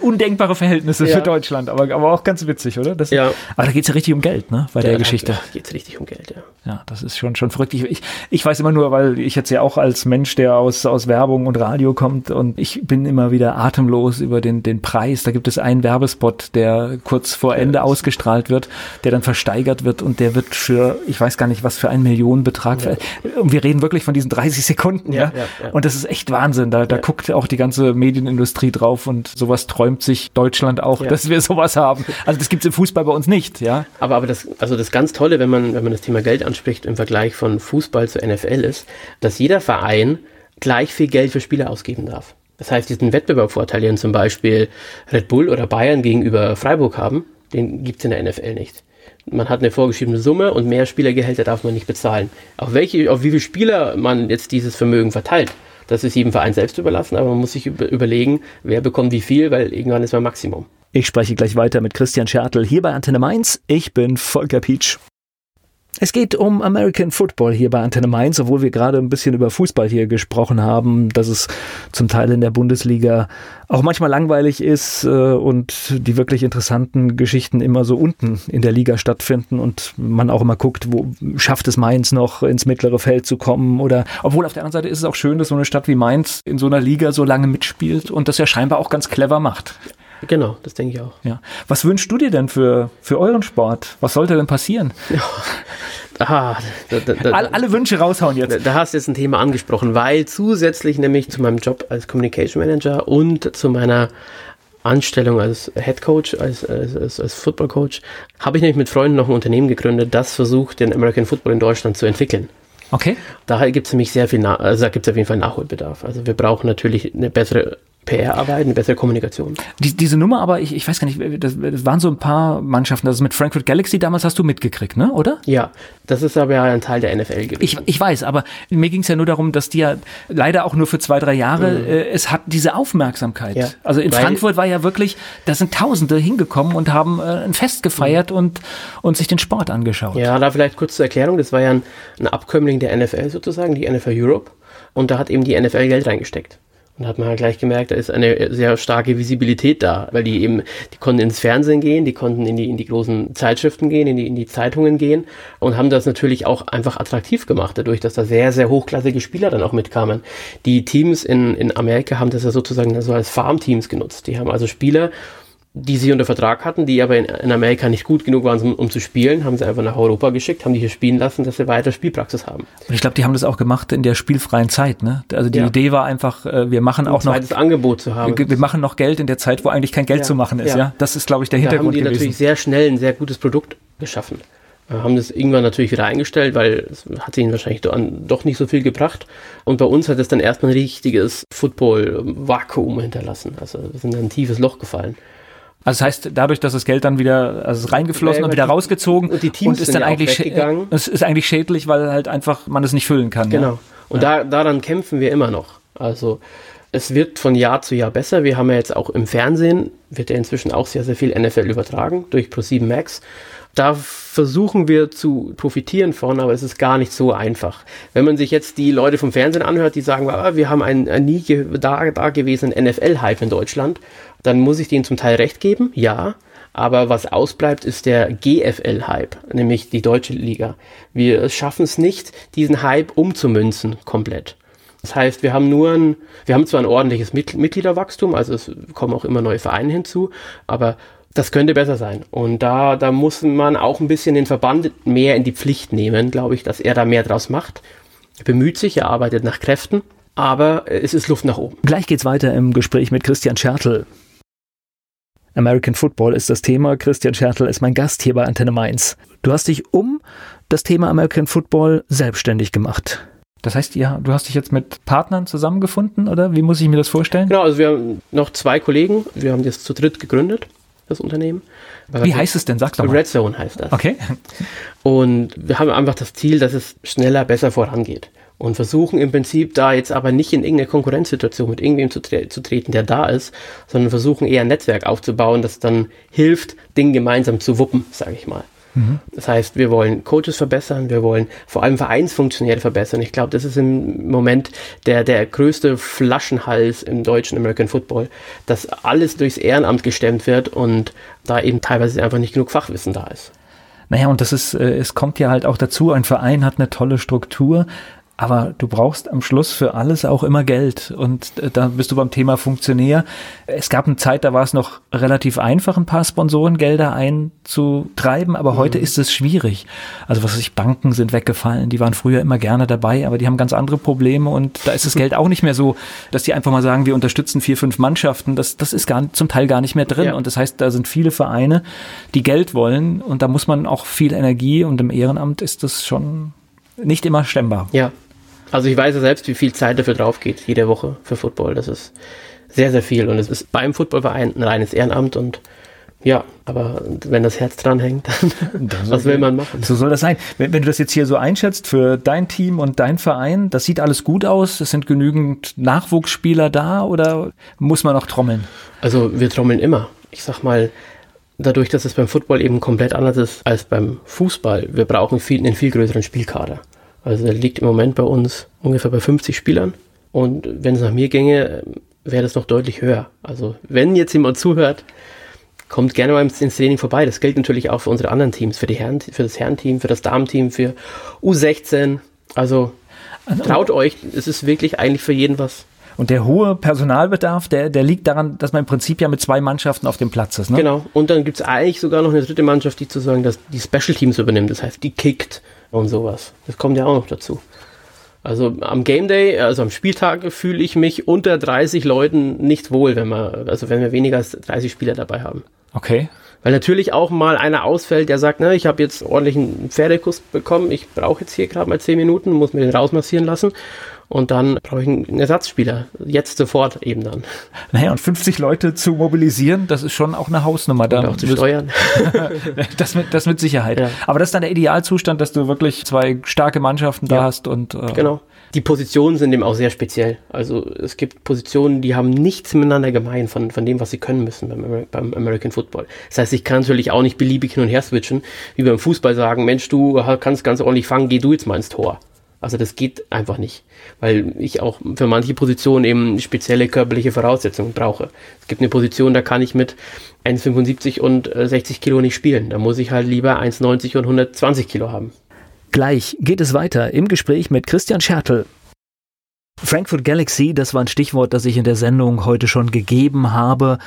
undenkbare Verhältnisse ja. für Deutschland, aber, aber auch ganz witzig, oder? Das, ja. Aber da geht es ja richtig um Geld, ne? Bei ja, der Geschichte. Da geht es richtig um Geld, ja. Ja, das ist schon, schon verrückt. Ich, ich weiß immer nur, weil ich jetzt ja auch als Mensch, der aus, aus Werbung und Radio kommt und ich bin immer wieder atemlos über den, den Preis. Da gibt es einen Werbespot, der kurz vor Ende ausgestrahlt wird, der dann versteigert wird und der wird für, ich weiß gar nicht, was für einen Millionenbetrag. Ja. Und wir reden wirklich von diesen 30 Sekunden, ja. ja. Und das ist echt Wahnsinn. Wahnsinn. Da, da ja. guckt auch die ganze Medienindustrie drauf und sowas träumt sich Deutschland auch, ja. dass wir sowas haben. Also das gibt es im Fußball bei uns nicht, ja. Aber, aber das, also das ganz Tolle, wenn man, wenn man das Thema Geld anspricht im Vergleich von Fußball zu NFL ist, dass jeder Verein gleich viel Geld für Spieler ausgeben darf. Das heißt, diesen Wettbewerbsvorteil, den zum Beispiel Red Bull oder Bayern gegenüber Freiburg haben, den gibt es in der NFL nicht man hat eine vorgeschriebene Summe und mehr Spielergehälter darf man nicht bezahlen. Auf welche, auf wie viele Spieler man jetzt dieses Vermögen verteilt, das ist jedem Verein selbst überlassen, aber man muss sich überlegen, wer bekommt wie viel, weil irgendwann ist man Maximum. Ich spreche gleich weiter mit Christian Schertl hier bei Antenne Mainz. Ich bin Volker Pietsch. Es geht um American Football hier bei Antenne Mainz, obwohl wir gerade ein bisschen über Fußball hier gesprochen haben, dass es zum Teil in der Bundesliga auch manchmal langweilig ist äh, und die wirklich interessanten Geschichten immer so unten in der Liga stattfinden und man auch immer guckt, wo schafft es Mainz noch ins mittlere Feld zu kommen oder obwohl auf der anderen Seite ist es auch schön, dass so eine Stadt wie Mainz in so einer Liga so lange mitspielt und das ja scheinbar auch ganz clever macht. Genau, das denke ich auch. Ja. Was wünschst du dir denn für, für euren Sport? Was sollte denn passieren? Ja. Ah, da, da, da, alle, alle, Wünsche raushauen jetzt. Da, hast du jetzt ein Thema angesprochen, weil zusätzlich nämlich zu meinem Job als Communication Manager und zu meiner Anstellung als Head Coach, als, als, als, Football Coach, habe ich nämlich mit Freunden noch ein Unternehmen gegründet, das versucht, den American Football in Deutschland zu entwickeln. Okay. Daher gibt es nämlich sehr viel, also da gibt es auf jeden Fall Nachholbedarf. Also wir brauchen natürlich eine bessere PR-Arbeit, eine bessere Kommunikation. Die, diese Nummer aber, ich, ich weiß gar nicht, das, das, waren so ein paar Mannschaften, das ist mit Frankfurt Galaxy damals hast du mitgekriegt, ne, oder? Ja, das ist aber ja ein Teil der NFL gewesen. Ich, ich weiß, aber mir ging es ja nur darum, dass die ja leider auch nur für zwei, drei Jahre, mhm. äh, es hat diese Aufmerksamkeit. Ja, also in Frankfurt war ja wirklich, da sind Tausende hingekommen und haben äh, ein Fest gefeiert mhm. und, und sich den Sport angeschaut. Ja, da vielleicht kurz zur Erklärung, das war ja ein, ein Abkömmling der NFL sozusagen, die NFL Europe. Und da hat eben die NFL Geld reingesteckt. Und hat man halt gleich gemerkt, da ist eine sehr starke Visibilität da, weil die eben, die konnten ins Fernsehen gehen, die konnten in die, in die großen Zeitschriften gehen, in die, in die Zeitungen gehen und haben das natürlich auch einfach attraktiv gemacht, dadurch, dass da sehr, sehr hochklassige Spieler dann auch mitkamen. Die Teams in, in Amerika haben das ja sozusagen so als Farmteams genutzt. Die haben also Spieler die sie unter Vertrag hatten, die aber in, in Amerika nicht gut genug waren, um, um, zu spielen, haben sie einfach nach Europa geschickt, haben die hier spielen lassen, dass sie weiter Spielpraxis haben. Und ich glaube, die haben das auch gemacht in der spielfreien Zeit. Ne? Also die ja. Idee war einfach, äh, wir machen auch noch ein Angebot zu haben. Wir, wir, machen noch Geld in der Zeit, wo eigentlich kein Geld ja. zu machen ist. Ja. ja, das ist, glaube ich, der Hintergrund. Da haben die gewesen. natürlich sehr schnell ein sehr gutes Produkt geschaffen. Äh, haben das irgendwann natürlich wieder eingestellt, weil es hat ihnen wahrscheinlich doch nicht so viel gebracht. Und bei uns hat es dann erstmal ein richtiges Football-Vakuum hinterlassen. Also wir sind in ein tiefes Loch gefallen. Also das heißt, dadurch, dass das Geld dann wieder also reingeflossen ja, und wieder die, rausgezogen und die Teams und ist dann ja eigentlich es ist eigentlich schädlich, weil halt einfach man es nicht füllen kann. Genau. Ja. Und da, daran kämpfen wir immer noch. Also es wird von Jahr zu Jahr besser. Wir haben ja jetzt auch im Fernsehen, wird ja inzwischen auch sehr, sehr viel NFL übertragen durch Pro7 Max. Da versuchen wir zu profitieren von, aber es ist gar nicht so einfach. Wenn man sich jetzt die Leute vom Fernsehen anhört, die sagen, ah, wir haben einen, einen nie da, da gewesenen NFL-Hype in Deutschland, dann muss ich denen zum Teil recht geben, ja. Aber was ausbleibt, ist der GFL-Hype, nämlich die deutsche Liga. Wir schaffen es nicht, diesen Hype umzumünzen komplett. Das heißt, wir haben nur ein, wir haben zwar ein ordentliches Mitgliederwachstum, also es kommen auch immer neue Vereine hinzu, aber das könnte besser sein. Und da, da muss man auch ein bisschen den Verband mehr in die Pflicht nehmen, glaube ich, dass er da mehr draus macht. Er bemüht sich, er arbeitet nach Kräften, aber es ist Luft nach oben. Gleich geht's weiter im Gespräch mit Christian Schertl. American Football ist das Thema. Christian Schertl ist mein Gast hier bei Antenne Mainz. Du hast dich um das Thema American Football selbstständig gemacht. Das heißt, ja, du hast dich jetzt mit Partnern zusammengefunden oder wie muss ich mir das vorstellen? Genau, also wir haben noch zwei Kollegen. Wir haben das zu dritt gegründet, das Unternehmen. Wie heißt es denn? Sag's doch mal. Red Zone heißt das. Okay. Und wir haben einfach das Ziel, dass es schneller, besser vorangeht. Und versuchen im Prinzip da jetzt aber nicht in irgendeine Konkurrenzsituation mit irgendwem zu, tre zu treten, der da ist, sondern versuchen eher ein Netzwerk aufzubauen, das dann hilft, Dinge gemeinsam zu wuppen, sage ich mal. Das heißt, wir wollen Coaches verbessern, wir wollen vor allem Vereinsfunktionäre verbessern. Ich glaube, das ist im Moment der, der größte Flaschenhals im deutschen American Football, dass alles durchs Ehrenamt gestemmt wird und da eben teilweise einfach nicht genug Fachwissen da ist. Naja, und das ist, äh, es kommt ja halt auch dazu, ein Verein hat eine tolle Struktur, aber du brauchst am Schluss für alles auch immer Geld. Und äh, da bist du beim Thema Funktionär. Es gab eine Zeit, da war es noch relativ einfach, ein paar Sponsorengelder einzutreiben, aber mhm. heute ist es schwierig. Also was weiß ich, Banken sind weggefallen, die waren früher immer gerne dabei, aber die haben ganz andere Probleme und da ist das Geld auch nicht mehr so, dass die einfach mal sagen, wir unterstützen vier, fünf Mannschaften. Das, das ist gar, zum Teil gar nicht mehr drin. Ja. Und das heißt, da sind viele Vereine, die Geld wollen und da muss man auch viel Energie und im Ehrenamt ist das schon nicht immer stemmbar. Ja, also ich weiß ja selbst, wie viel Zeit dafür drauf geht, jede Woche für Football. Das ist sehr, sehr viel. Und es ist beim Footballverein ein reines Ehrenamt und ja, aber wenn das Herz dran hängt, dann was will man machen? So soll das sein. Wenn, wenn, du das jetzt hier so einschätzt für dein Team und dein Verein, das sieht alles gut aus, es sind genügend Nachwuchsspieler da oder muss man noch trommeln? Also wir trommeln immer. Ich sag mal, dadurch, dass es beim Football eben komplett anders ist als beim Fußball, wir brauchen viel, einen viel größeren Spielkader. Also der liegt im Moment bei uns ungefähr bei 50 Spielern. Und wenn es nach mir ginge, wäre das noch deutlich höher. Also wenn jetzt jemand zuhört, kommt gerne mal ins Training vorbei. Das gilt natürlich auch für unsere anderen Teams, für, die Herren, für das Herrenteam, für das Damenteam, für U16. Also traut euch, es ist wirklich eigentlich für jeden was. Und der hohe Personalbedarf, der, der liegt daran, dass man im Prinzip ja mit zwei Mannschaften auf dem Platz ist. Ne? Genau. Und dann gibt es eigentlich sogar noch eine dritte Mannschaft, die zu sagen, dass die Special Teams übernimmt. Das heißt, die kickt und sowas. Das kommt ja auch noch dazu. Also am Game Day, also am Spieltag fühle ich mich unter 30 Leuten nicht wohl, wenn wir, also wenn wir weniger als 30 Spieler dabei haben. Okay. Weil natürlich auch mal einer ausfällt, der sagt, ne, ich habe jetzt ordentlich einen Pferdekuss bekommen, ich brauche jetzt hier gerade mal 10 Minuten, muss mir den rausmassieren lassen. Und dann brauche ich einen Ersatzspieler. Jetzt sofort eben dann. Naja, und 50 Leute zu mobilisieren, das ist schon auch eine Hausnummer. Und auch zu steuern. das, mit, das mit Sicherheit. Ja. Aber das ist dann der Idealzustand, dass du wirklich zwei starke Mannschaften da ja. hast und. Äh, genau. Die Positionen sind eben auch sehr speziell. Also es gibt Positionen, die haben nichts miteinander gemein von, von dem, was sie können müssen beim, beim American Football. Das heißt, ich kann natürlich auch nicht beliebig hin und her switchen, wie beim Fußball sagen, Mensch, du kannst ganz ordentlich fangen, geh du jetzt mal ins Tor. Also das geht einfach nicht, weil ich auch für manche Positionen eben spezielle körperliche Voraussetzungen brauche. Es gibt eine Position, da kann ich mit 1,75 und 60 äh, Kilo nicht spielen. Da muss ich halt lieber 1,90 und 120 Kilo haben. Gleich geht es weiter im Gespräch mit Christian Schertl. Frankfurt Galaxy, das war ein Stichwort, das ich in der Sendung heute schon gegeben habe.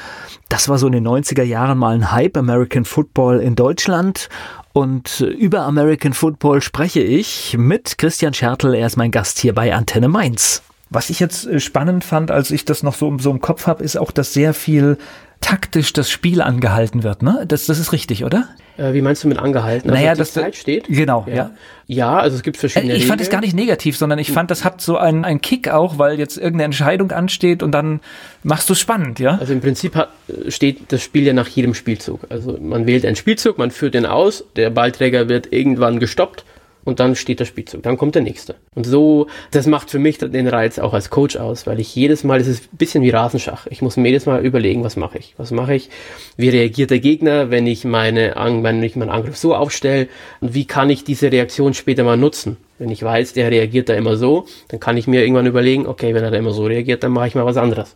Das war so in den 90er Jahren mal ein Hype American Football in Deutschland und über American Football spreche ich mit Christian Schertl. Er ist mein Gast hier bei Antenne Mainz. Was ich jetzt äh, spannend fand, als ich das noch so, so im Kopf habe, ist auch, dass sehr viel taktisch das Spiel angehalten wird. Ne? Das, das ist richtig, oder? Äh, wie meinst du mit angehalten? Also naja, dass Zeit steht? Genau, ja. ja. Ja, also es gibt verschiedene. Äh, ich fand es gar nicht negativ, sondern ich fand, das hat so einen, einen Kick auch, weil jetzt irgendeine Entscheidung ansteht und dann machst du es spannend, ja? Also im Prinzip hat, steht das Spiel ja nach jedem Spielzug. Also man wählt einen Spielzug, man führt den aus, der Ballträger wird irgendwann gestoppt und dann steht der Spielzug, dann kommt der nächste. Und so, das macht für mich den Reiz auch als Coach aus, weil ich jedes Mal, es ist ein bisschen wie Rasenschach. Ich muss mir jedes Mal überlegen, was mache ich? Was mache ich? Wie reagiert der Gegner, wenn ich meine, wenn ich meinen Angriff so aufstelle? Und wie kann ich diese Reaktion später mal nutzen? Wenn ich weiß, der reagiert da immer so, dann kann ich mir irgendwann überlegen, okay, wenn er da immer so reagiert, dann mache ich mal was anderes.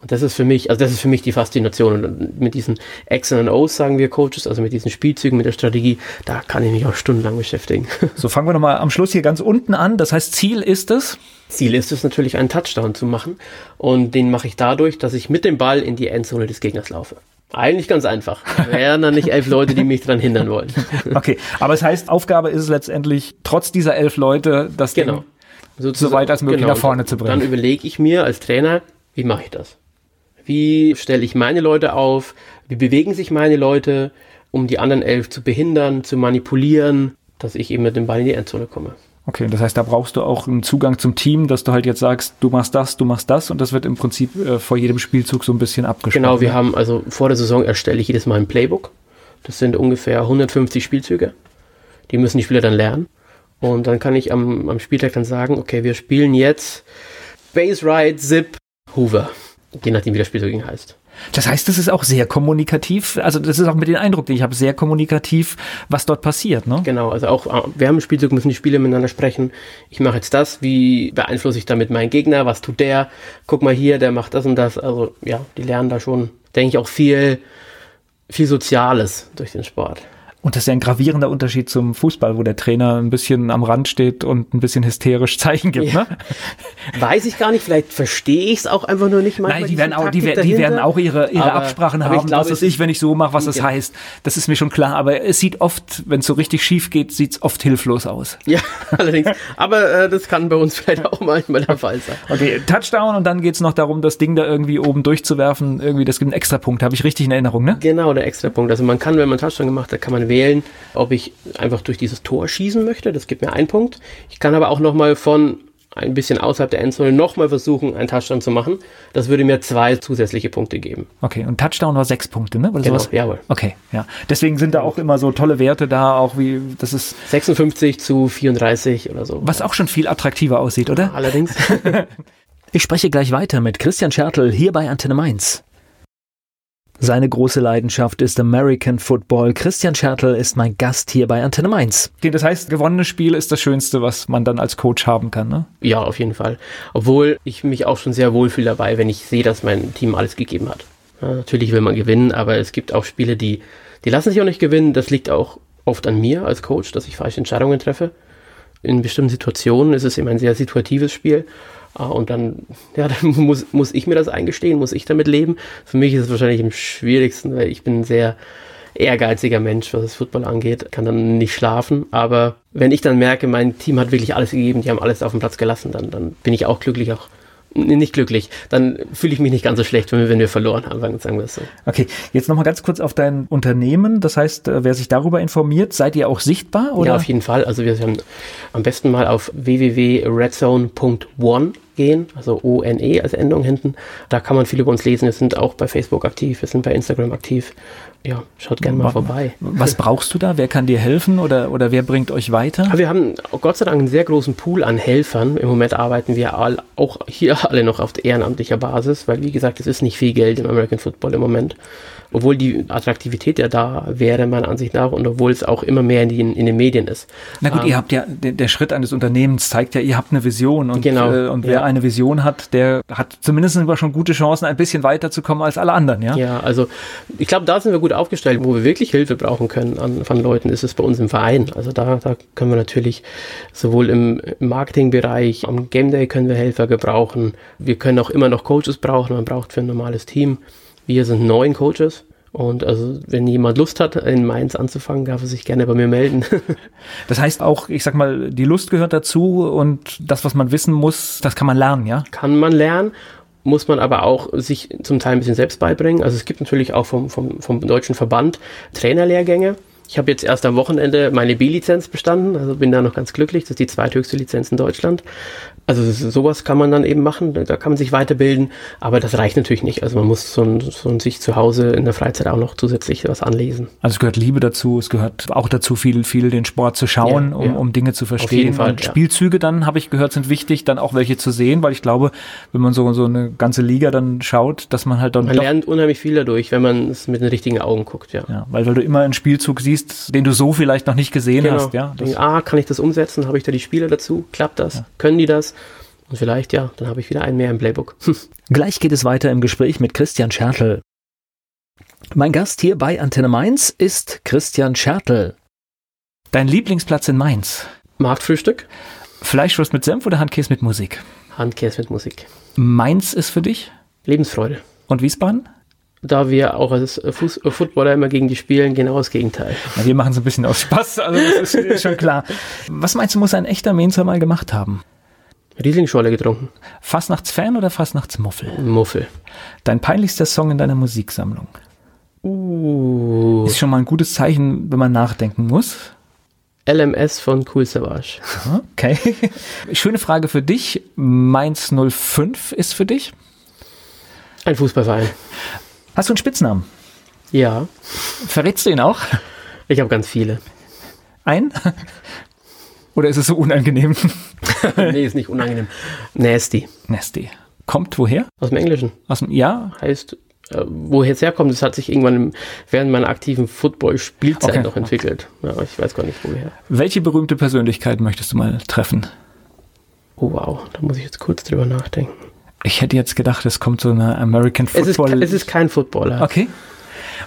Und das ist für mich, also das ist für mich die Faszination. Und mit diesen X und O's, sagen wir Coaches, also mit diesen Spielzügen, mit der Strategie, da kann ich mich auch stundenlang beschäftigen. So fangen wir nochmal am Schluss hier ganz unten an. Das heißt, Ziel ist es? Ziel ist es natürlich, einen Touchdown zu machen. Und den mache ich dadurch, dass ich mit dem Ball in die Endzone des Gegners laufe. Eigentlich ganz einfach. Wären dann nicht elf Leute, die mich daran hindern wollen. Okay, aber es heißt, Aufgabe ist es letztendlich, trotz dieser elf Leute, das genau. Ding so weit als möglich genau. nach vorne zu bringen. Dann überlege ich mir als Trainer, wie mache ich das? Wie stelle ich meine Leute auf? Wie bewegen sich meine Leute, um die anderen elf zu behindern, zu manipulieren, dass ich eben mit dem Ball in die Endzone komme. Okay, das heißt, da brauchst du auch einen Zugang zum Team, dass du halt jetzt sagst, du machst das, du machst das und das wird im Prinzip äh, vor jedem Spielzug so ein bisschen abgesprochen. Genau, wir haben also vor der Saison erstelle ich jedes Mal ein Playbook. Das sind ungefähr 150 Spielzüge. Die müssen die Spieler dann lernen. Und dann kann ich am, am Spieltag dann sagen, okay, wir spielen jetzt Base Ride, Zip, Hoover. Je nachdem, wie der Spielzug heißt. Das heißt, das ist auch sehr kommunikativ. Also das ist auch mit dem Eindruck, den ich habe, sehr kommunikativ, was dort passiert. Ne? Genau, also auch äh, wir haben ein Spielzug, müssen die Spieler miteinander sprechen. Ich mache jetzt das, wie beeinflusse ich damit meinen Gegner, was tut der? Guck mal hier, der macht das und das. Also ja, die lernen da schon, denke ich, auch viel, viel Soziales durch den Sport. Und das ist ja ein gravierender Unterschied zum Fußball, wo der Trainer ein bisschen am Rand steht und ein bisschen hysterisch Zeichen gibt. Ja. Ne? Weiß ich gar nicht, vielleicht verstehe ich es auch einfach nur nicht. Nein, die werden, auch, die, die, werden auch ihre, ihre aber, Absprachen aber haben, glaub, was ist ich, wenn ich so mache, was das heißt. Das ist mir schon klar, aber es sieht oft, wenn es so richtig schief geht, sieht es oft hilflos aus. Ja, allerdings. aber äh, das kann bei uns vielleicht auch manchmal der Fall sein. Okay, Touchdown und dann geht es noch darum, das Ding da irgendwie oben durchzuwerfen. Irgendwie, das gibt einen Extrapunkt, habe ich richtig in Erinnerung, ne? Genau, der Extrapunkt. Also man kann, wenn man Touchdown gemacht hat, kann man wählen, ob ich einfach durch dieses Tor schießen möchte. Das gibt mir einen Punkt. Ich kann aber auch nochmal von ein bisschen außerhalb der Endzone nochmal versuchen, einen Touchdown zu machen. Das würde mir zwei zusätzliche Punkte geben. Okay, und Touchdown war sechs Punkte, ne? Oder genau, sowas? jawohl. Okay, ja. Deswegen sind da auch immer so tolle Werte da, auch wie, das ist... 56 zu 34 oder so. Was auch schon viel attraktiver aussieht, oder? Ja, allerdings. ich spreche gleich weiter mit Christian Schertl hier bei Antenne Mainz. Seine große Leidenschaft ist American Football. Christian Schertl ist mein Gast hier bei Antenne Mainz. Das heißt, gewonnenes Spiel ist das Schönste, was man dann als Coach haben kann, ne? Ja, auf jeden Fall. Obwohl ich mich auch schon sehr wohlfühle dabei, wenn ich sehe, dass mein Team alles gegeben hat. Ja, natürlich will man gewinnen, aber es gibt auch Spiele, die, die lassen sich auch nicht gewinnen. Das liegt auch oft an mir als Coach, dass ich falsche Entscheidungen treffe. In bestimmten Situationen ist es eben ein sehr situatives Spiel. Ah, und dann, ja, dann muss, muss ich mir das eingestehen, muss ich damit leben. Für mich ist es wahrscheinlich am schwierigsten, weil ich bin ein sehr ehrgeiziger Mensch, was das Football angeht, kann dann nicht schlafen. Aber wenn ich dann merke, mein Team hat wirklich alles gegeben, die haben alles auf dem Platz gelassen, dann, dann bin ich auch glücklich, auch nicht glücklich. Dann fühle ich mich nicht ganz so schlecht, wenn wir, wenn wir verloren haben, sagen wir es so. Okay, jetzt nochmal ganz kurz auf dein Unternehmen. Das heißt, äh, wer sich darüber informiert, seid ihr auch sichtbar? Oder? Ja, auf jeden Fall. Also wir sind am besten mal auf www.redzone.one gehen, also O-N-E als Endung hinten. Da kann man viel über uns lesen. Wir sind auch bei Facebook aktiv, wir sind bei Instagram aktiv ja, schaut gerne mal vorbei. Was brauchst du da? Wer kann dir helfen oder, oder wer bringt euch weiter? Wir haben Gott sei Dank einen sehr großen Pool an Helfern. Im Moment arbeiten wir all, auch hier alle noch auf ehrenamtlicher Basis, weil wie gesagt, es ist nicht viel Geld im American Football im Moment obwohl die Attraktivität ja da wäre, meiner Ansicht nach, und obwohl es auch immer mehr in, die, in den Medien ist. Na gut, ähm, ihr habt ja, der, der, Schritt eines Unternehmens zeigt ja, ihr habt eine Vision und, genau, äh, und wer ja. eine Vision hat, der hat zumindest immer schon gute Chancen, ein bisschen weiterzukommen als alle anderen, ja? Ja, also ich glaube, da sind wir gut aufgestellt, wo wir wirklich Hilfe brauchen können an, von Leuten, ist es bei uns im Verein. Also da, da können wir natürlich sowohl im Marketingbereich, am Game Day können wir Helfer gebrauchen. Wir können auch immer noch Coaches brauchen, man braucht für ein normales Team. Wir sind neun Coaches. Und also, wenn jemand Lust hat, in Mainz anzufangen, darf er sich gerne bei mir melden. das heißt auch, ich sag mal, die Lust gehört dazu und das, was man wissen muss, das kann man lernen, ja? Kann man lernen, muss man aber auch sich zum Teil ein bisschen selbst beibringen. Also es gibt natürlich auch vom, vom, vom deutschen Verband Trainerlehrgänge. Ich habe jetzt erst am Wochenende meine B-Lizenz bestanden, also bin da noch ganz glücklich. Das ist die zweithöchste Lizenz in Deutschland. Also sowas kann man dann eben machen, da kann man sich weiterbilden, aber das reicht natürlich nicht. Also man muss so, ein, so ein sich zu Hause in der Freizeit auch noch zusätzlich was anlesen. Also es gehört Liebe dazu, es gehört auch dazu, viel, viel den Sport zu schauen, ja, um, ja. um Dinge zu verstehen. Auf jeden Fall, Und Spielzüge dann, habe ich gehört, sind wichtig, dann auch welche zu sehen, weil ich glaube, wenn man so, so eine ganze Liga dann schaut, dass man halt dann. Man lernt unheimlich viel dadurch, wenn man es mit den richtigen Augen guckt, ja. ja weil, weil du immer einen Spielzug siehst, den du so vielleicht noch nicht gesehen genau. hast, ja. Das ah, kann ich das umsetzen? Habe ich da die Spieler dazu? Klappt das? Können die das? Und vielleicht, ja, dann habe ich wieder einen mehr im Playbook. Gleich geht es weiter im Gespräch mit Christian Schertl. Mein Gast hier bei Antenne Mainz ist Christian Schertl. Dein Lieblingsplatz in Mainz? Marktfrühstück. Fleischwurst mit Senf oder Handkäse mit Musik? Handkäse mit Musik. Mainz ist für dich? Lebensfreude. Und Wiesbaden? Da wir auch als Fuß Footballer immer gegen die spielen, genau das Gegenteil. Ja, wir machen es ein bisschen aus Spaß, also das ist schon klar. Was meinst du, muss ein echter Mainzer mal gemacht haben? Rieslingscholle getrunken. Fastnachtsfan oder Fastnachtsmuffel? Muffel. Dein peinlichster Song in deiner Musiksammlung? Uh. Ist schon mal ein gutes Zeichen, wenn man nachdenken muss. LMS von Cool Savage. Okay. Schöne Frage für dich. Mainz 05 ist für dich? Ein Fußballverein. Hast du einen Spitznamen? Ja. Verrätst du ihn auch? Ich habe ganz viele. Ein? Oder ist es so unangenehm? nee, ist nicht unangenehm. Nasty. Nasty. Kommt woher? Aus dem Englischen. Aus dem, ja? Heißt, äh, woher es herkommt, das hat sich irgendwann im, während meiner aktiven Football-Spielzeit Okay. noch entwickelt. Ja, ich weiß gar nicht, woher. Welche berühmte Persönlichkeit möchtest du mal treffen? Oh wow, da muss ich jetzt kurz drüber nachdenken. Ich hätte jetzt gedacht, es kommt so eine American Es ist, Football. es ist kein Footballer. okay.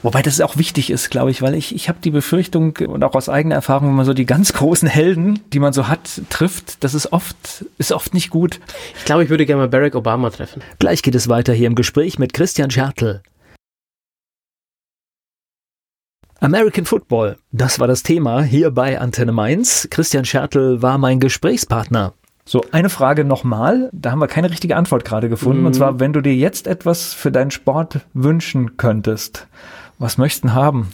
Wobei das auch wichtig ist, glaube ich, weil ich, ich habe die Befürchtung und auch aus eigener Erfahrung, wenn man so die ganz großen Helden, die man so hat, trifft, das ist oft, ist oft nicht gut. Ich glaube, ich würde gerne mal Barack Obama treffen. Gleich geht es weiter hier im Gespräch mit Christian Schertl. American Football, das war das Thema hier bei Antenne Mainz. Christian Schertl war mein Gesprächspartner. So, eine Frage nochmal. Da haben wir keine richtige Antwort gerade gefunden. Und zwar, wenn du dir jetzt etwas für deinen Sport wünschen könntest, was möchtest du haben?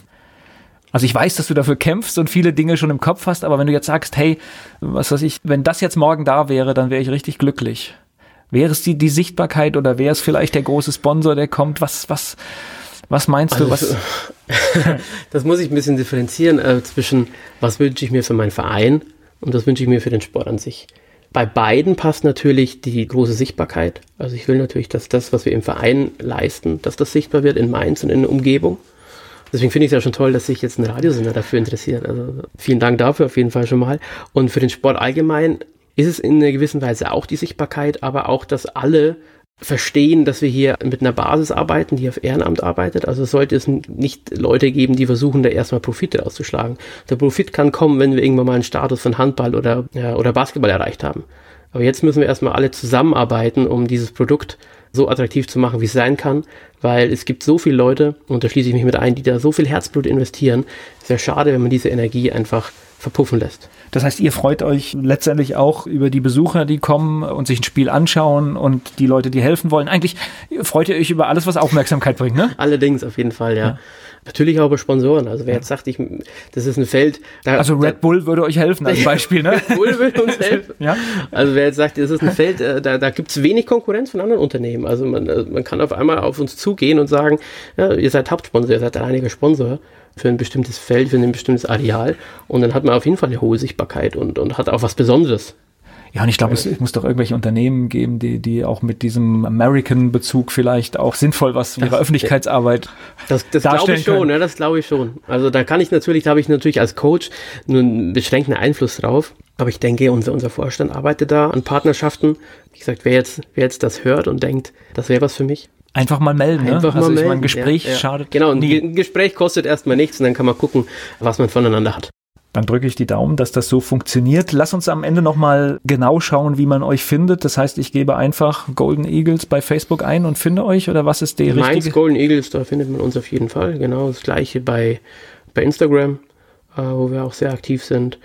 Also ich weiß, dass du dafür kämpfst und viele Dinge schon im Kopf hast, aber wenn du jetzt sagst, hey, was weiß ich, wenn das jetzt morgen da wäre, dann wäre ich richtig glücklich. Wäre es die, die Sichtbarkeit oder wäre es vielleicht der große Sponsor, der kommt? Was, was, was meinst du? Also, Was, Das muss ich ein bisschen differenzieren äh, zwischen, was wünsche ich mir für meinen Verein und was wünsche ich mir für den Sport an sich. Bei beiden passt natürlich die große Sichtbarkeit. Also ich will natürlich, dass das, was wir im Verein leisten, dass das sichtbar wird in Mainz und in der Umgebung. Deswegen finde ich es ja schon toll, dass sich jetzt ein Radiosender dafür interessiert. Also vielen Dank dafür auf jeden Fall schon mal. Und für den Sport allgemein ist es in einer gewissen Weise auch die Sichtbarkeit, aber auch, dass alle verstehen, dass wir hier mit einer Basis arbeiten, die auf Ehrenamt arbeitet. Also sollte es nicht Leute geben, die versuchen, da erstmal Profit rauszuschlagen. Der Profit kann kommen, wenn wir irgendwann mal einen Status von Handball oder, ja, oder Basketball erreicht haben. Aber jetzt müssen wir erstmal alle zusammenarbeiten, um dieses Produkt so attraktiv zu machen, wie es sein kann, weil es gibt so viele Leute, und da schließe ich mich mit ein, die da so viel Herzblut investieren. Es wäre schade, wenn man diese Energie einfach verpuffen lässt. das heißt, ihr freut euch letztendlich auch über die Besucher, die kommen und sich ein Spiel anschauen und die Leute, die helfen wollen. Eigentlich freut ihr euch über alles, was Aufmerksamkeit bringt, ne? Allerdings auf jeden Fall, ja. Natürlich auch über Sponsoren. Also wer jetzt sagt, ich, das ist ein Feld, da, Also Red Bull würde euch helfen als Beispiel, ne? da, Bull will uns helfen. Ja. Also wer jetzt sagt, das ist ein Feld, äh, da, da gibt es wenig Konkurrenz von anderen Unternehmen. Also man, äh, man kann auf einmal auf uns zugehen und sagen, ja, ihr seid Hauptsponsor, ihr seid alleiniger Sponsor für ein bestimmtes Feld, für ein bestimmtes Areal. Und dann hat man auf jeden Fall eine hohe Sichtbarkeit und, und hat auch was Besonderes. Ja, und ich glaube, es muss doch irgendwelche Unternehmen geben, die, die auch mit diesem American-Bezug vielleicht auch sinnvoll was ihre Das- Öffentlichkeitsarbeit. Das, das glaube ich schon, können. ja, das glaube ich schon. Also da kann ich natürlich, da habe ich natürlich als Coach nur einen beschränkten Einfluss drauf. Aber ich denke, unser, unser Vorstand arbeitet da an Partnerschaften. Wie gesagt, wer jetzt, wer jetzt das hört und denkt, das wäre was für mich, Einfach mal melden, ne? einfach also mal ich melden. meine, ein Gespräch Ja, ja. schadet Genau, ein, nie. Ge- ein Gespräch kostet erstmal nichts und dann kann man gucken, was man voneinander hat. Dann drücke ich die Daumen, dass das so funktioniert. Lass uns am Ende nochmal genau schauen, wie man euch findet. Das heißt, ich gebe einfach Golden Eagles bei Facebook ein und finde euch oder was ist die Mainz richtige? Golden Eagles, da findet man uns auf jeden Fall. Genau das gleiche bei, bei Instagram, äh, wo wir auch sehr aktiv sind.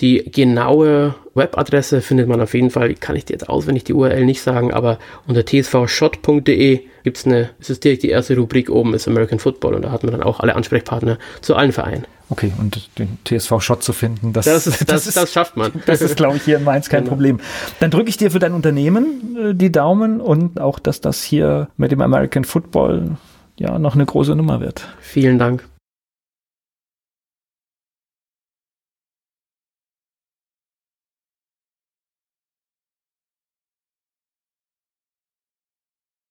Die genaue Webadresse findet man auf jeden Fall, die kann ich dir jetzt auswendig die URL nicht sagen, aber unter tsvshot.de gibt es eine, es ist direkt die erste Rubrik oben, ist American Football und da hat man dann auch alle Ansprechpartner zu allen Vereinen. Okay, und den TSV-Shot zu finden, das, Das, ist, das, das schafft man. Das ist, glaube ich, hier in Mainz kein Genau. Problem. Dann drücke ich dir für dein Unternehmen äh, die Daumen und auch, dass das hier mit dem American Football ja noch eine große Nummer wird. Vielen Dank.